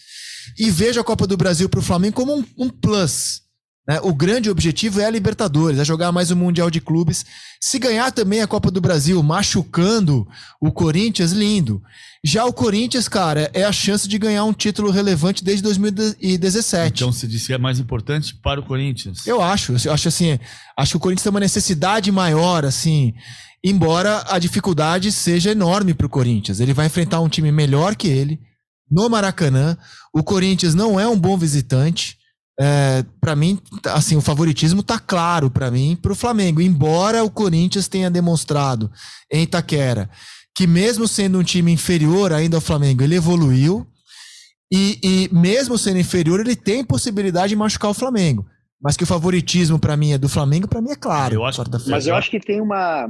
e vejo a Copa do Brasil para o Flamengo como um, um plus. Né? O grande objetivo é a Libertadores, é jogar mais um Mundial de Clubes. Se ganhar também a Copa do Brasil, machucando o Corinthians, lindo. Já o Corinthians, cara, é a chance de ganhar um título relevante desde 2017. Então, você disse que é mais importante para o Corinthians? Eu acho. Eu acho assim, acho que o Corinthians tem uma necessidade maior, assim. Embora a dificuldade seja enorme para o Corinthians. Ele vai enfrentar um time melhor que ele, no Maracanã. O Corinthians não é um bom visitante. É, para mim, assim, o favoritismo tá claro para mim para o Flamengo. Embora o Corinthians tenha demonstrado em Itaquera que mesmo sendo um time inferior ainda ao Flamengo, ele evoluiu. E, e mesmo sendo inferior, ele tem possibilidade de machucar o Flamengo. Mas que o favoritismo para mim é do Flamengo, para mim é claro. Eu acho, mas eu acho que tem uma.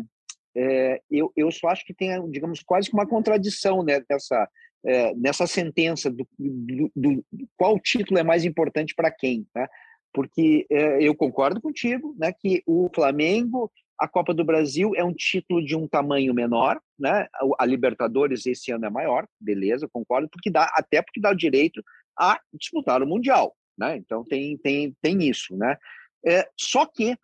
É, eu, eu só acho que tem, digamos, quase que uma contradição né, dessa, é, nessa sentença do, do, do, qual título é mais importante para quem, né? Porque é, eu concordo contigo, né, que o Flamengo, a Copa do Brasil é um título de um tamanho menor, né? A Libertadores esse ano é maior, beleza, concordo, porque dá até porque dá o direito a disputar o mundial, né? Então tem tem tem isso, né? É, só que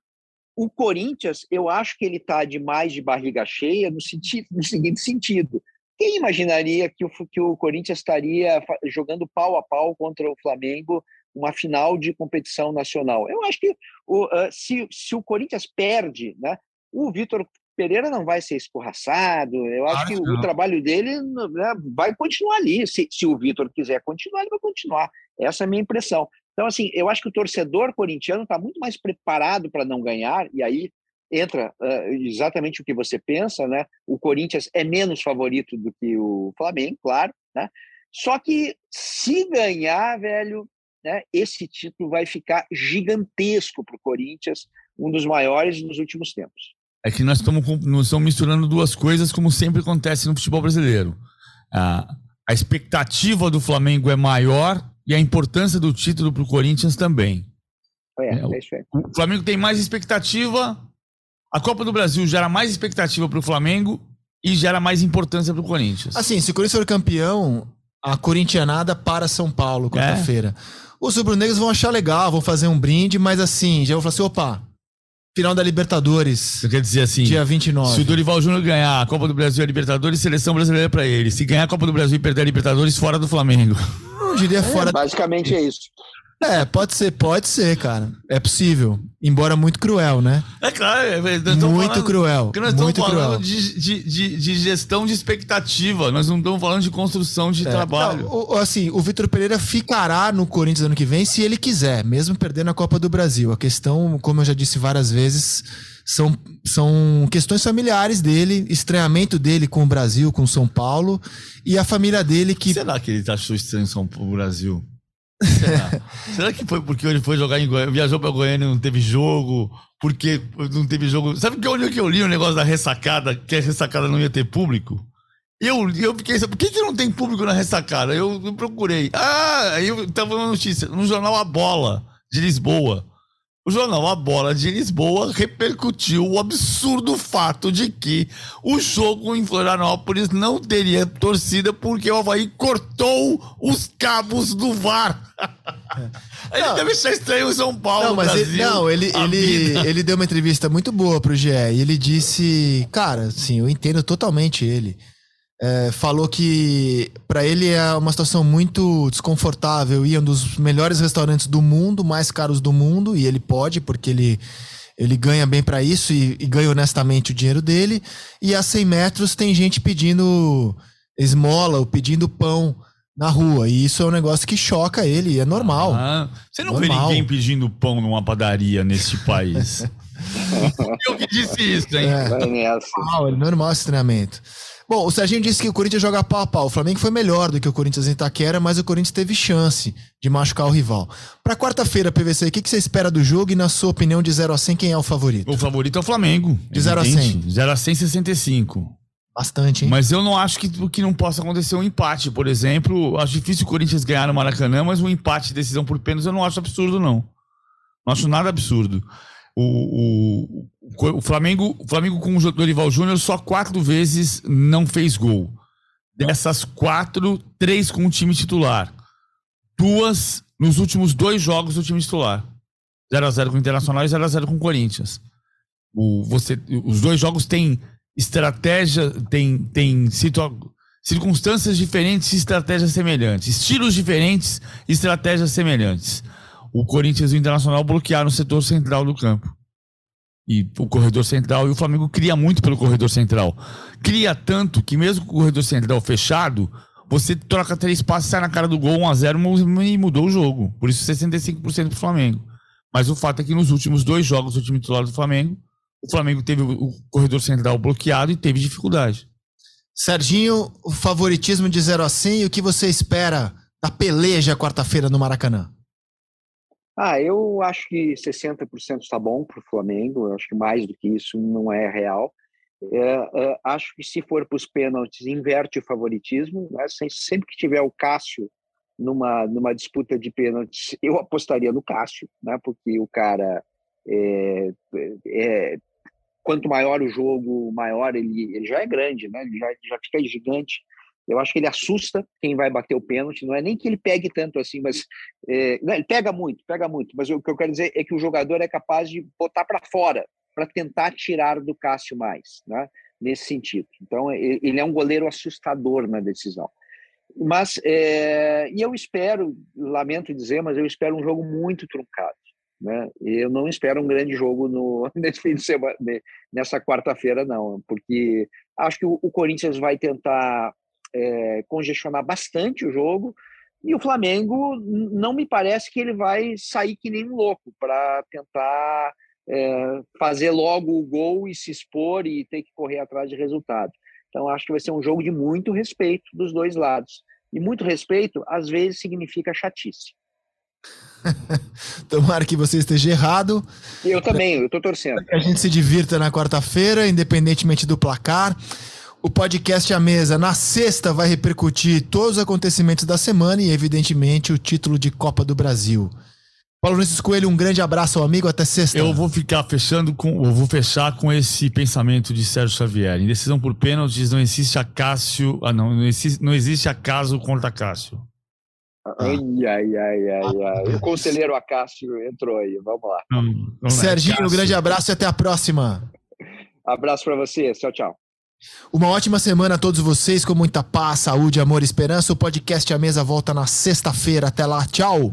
o Corinthians, eu acho que ele está de mais de barriga cheia no, sentido, no seguinte sentido. Quem imaginaria que o, que o Corinthians estaria jogando pau a pau contra o Flamengo uma final de competição nacional? Eu acho que o, uh, se, se o Corinthians perde, né, o Vitor Pereira não vai ser escorraçado. Eu acho que o trabalho dele né, vai continuar ali. Se, se o Vitor quiser continuar, ele vai continuar. Essa é a minha impressão. Então, assim, eu acho que o torcedor corintiano está muito mais preparado para não ganhar, e aí entra uh, exatamente o que você pensa, né? O Corinthians é menos favorito do que o Flamengo, claro, né? Só que se ganhar, velho, né, esse título vai ficar gigantesco para o Corinthians, um dos maiores nos últimos tempos. É que nós estamos, nós estamos misturando duas coisas, como sempre acontece no futebol brasileiro. A, a expectativa do Flamengo é maior e a importância do título para o Corinthians também. É, é, aí. O Flamengo tem mais expectativa, a Copa do Brasil gera mais expectativa para o Flamengo e gera mais importância para o Corinthians. Assim, se o Corinthians for campeão, a corintianada para São Paulo, quarta-feira. É. Os rubro-negros vão achar legal, vão fazer um brinde, mas assim, já vou falar assim, opa, final da Libertadores. Você quer dizer assim, dia 29. Se o Dorival Júnior ganhar a Copa do Brasil e a Libertadores, seleção brasileira para ele. Se ganhar a Copa do Brasil e perder a Libertadores, fora do Flamengo. Não diria fora. É, basicamente é isso. É, pode ser, pode ser, cara. É possível. Embora muito cruel, né? É claro, é, muito falando, cruel. Porque nós muito estamos falando cruel. de, de, de, gestão de expectativa. Nós não estamos falando de construção de é. trabalho. Não, o, assim, o Vitor Pereira ficará no Corinthians ano que vem se ele quiser, mesmo perdendo a Copa do Brasil. A questão, como eu já disse várias vezes, são, são questões familiares dele, estranhamento dele com o Brasil, com São Paulo, e a família dele que. Será que ele achou estranho São Paulo, Brasil? Será? Será que foi porque ele foi jogar em Goiânia, viajou pra Goiânia e não teve jogo? Porque não teve jogo. Sabe que onde que eu li o negócio da ressacada, que a ressacada não ia ter público? Eu, eu fiquei, por que, que não tem público na ressacada? Eu, eu procurei. Ah, aí eu tava uma notícia, no jornal A Bola, de Lisboa. O jornal A Bola de Lisboa repercutiu o absurdo fato de que o jogo em Florianópolis não teria torcida porque o Havaí cortou os cabos do VAR. É. Ele não, deve achar estranho em São Paulo. Não, mas Brasil, ele, não, ele, ele, ele deu uma entrevista muito boa pro GE e ele disse: Cara, sim, eu entendo totalmente ele é, falou que para ele é uma situação muito desconfortável ir um dos melhores restaurantes do mundo, mais caros do mundo, e ele pode, porque ele, ele ganha bem para isso e, e, ganha honestamente o dinheiro dele. E a 100 metros tem gente pedindo esmola ou pedindo pão na rua. E isso é um negócio que choca ele, é normal. Ah, você não normal. vê ninguém pedindo pão numa padaria neste país. Eu que disse isso, hein? É, normal, é normal esse treinamento. Bom, o Serginho disse que o Corinthians joga pau a pau. O Flamengo foi melhor do que o Corinthians em Itaquera, mas o Corinthians teve chance de machucar o rival. Para quarta-feira, PVC, o que, que você espera do jogo e, na sua opinião, de 0 a 100, quem é o favorito? O favorito é o Flamengo. De 0 a 100? 0 a 100, 65. Bastante, hein? Mas eu não acho que, que não possa acontecer um empate, por exemplo. Acho difícil o Corinthians ganhar no Maracanã, mas um empate de decisão por pênalti eu não acho absurdo, não. Não acho nada absurdo. O, o, o, Flamengo, o Flamengo com o Dorival Júnior só quatro vezes não fez gol. Dessas quatro, três com o time titular. Duas nos últimos dois jogos do time titular. 0x0 com o Internacional e 0x0 com o Corinthians. O, você, os dois jogos têm estratégia, tem situa circunstâncias diferentes e estratégias semelhantes. Estilos diferentes e estratégias semelhantes o Corinthians e o Internacional bloquearam o setor central do campo. E o corredor central, e o Flamengo cria muito pelo corredor central. Cria tanto que mesmo com o corredor central fechado, você troca três passes, sai na cara do gol 1x0 e mudou o jogo. Por isso 65% pro Flamengo. Mas o fato é que nos últimos dois jogos do time titular do Flamengo, o Flamengo teve o corredor central bloqueado e teve dificuldade. Serginho, o favoritismo de 0 a 100 e o que você espera da peleja quarta-feira no Maracanã? Ah, eu acho que 60% está bom para o Flamengo. Eu acho que mais do que isso não é real. É, é, acho que se for para os pênaltis, inverte o favoritismo. Né? Sempre que tiver o Cássio numa, numa disputa de pênaltis, eu apostaria no Cássio, né? porque o cara, é, é, quanto maior o jogo, maior ele, ele já é grande, né? ele já, já fica gigante eu acho que ele assusta quem vai bater o pênalti. Não é nem que ele pegue tanto assim, mas é, não, ele pega muito, pega muito. Mas o que eu quero dizer é que o jogador é capaz de botar para fora para tentar tirar do Cássio mais, né? Nesse sentido. Então ele é um goleiro assustador na decisão. Mas é, e eu espero, lamento dizer, mas eu espero um jogo muito truncado. Né? Eu não espero um grande jogo no, nesse fim de semana, nessa quarta-feira, não, porque acho que o, o Corinthians vai tentar é, congestionar bastante o jogo. E o Flamengo não me parece que ele vai sair que nem um louco para tentar é, fazer logo o gol e se expor e ter que correr atrás de resultado. Então, acho que vai ser um jogo de muito respeito dos dois lados. E muito respeito, às vezes, significa chatice. Tomara que você esteja errado. Eu também, eu estou torcendo. Que a gente se divirta na quarta-feira, independentemente do placar. O podcast A Mesa, na sexta, vai repercutir todos os acontecimentos da semana e, evidentemente, o título de Copa do Brasil. Paulo Vinícius Coelho, um grande abraço ao amigo, até sexta. Eu vou ficar fechando com. Eu vou fechar com esse pensamento de Sérgio Xavier. Em decisão por pênaltis, não existe Acácio. Ah, não, não existe, não existe acaso contra Cássio. Ai, ai, ai, ai, ai. O conselheiro Acácio entrou aí. Vamos lá. Não, não é Serginho, é um grande abraço e até a próxima. Abraço para você. Tchau, tchau. Uma ótima semana a todos vocês, com muita paz, saúde, amor e esperança. O podcast A Mesa volta na sexta-feira. Até lá, tchau.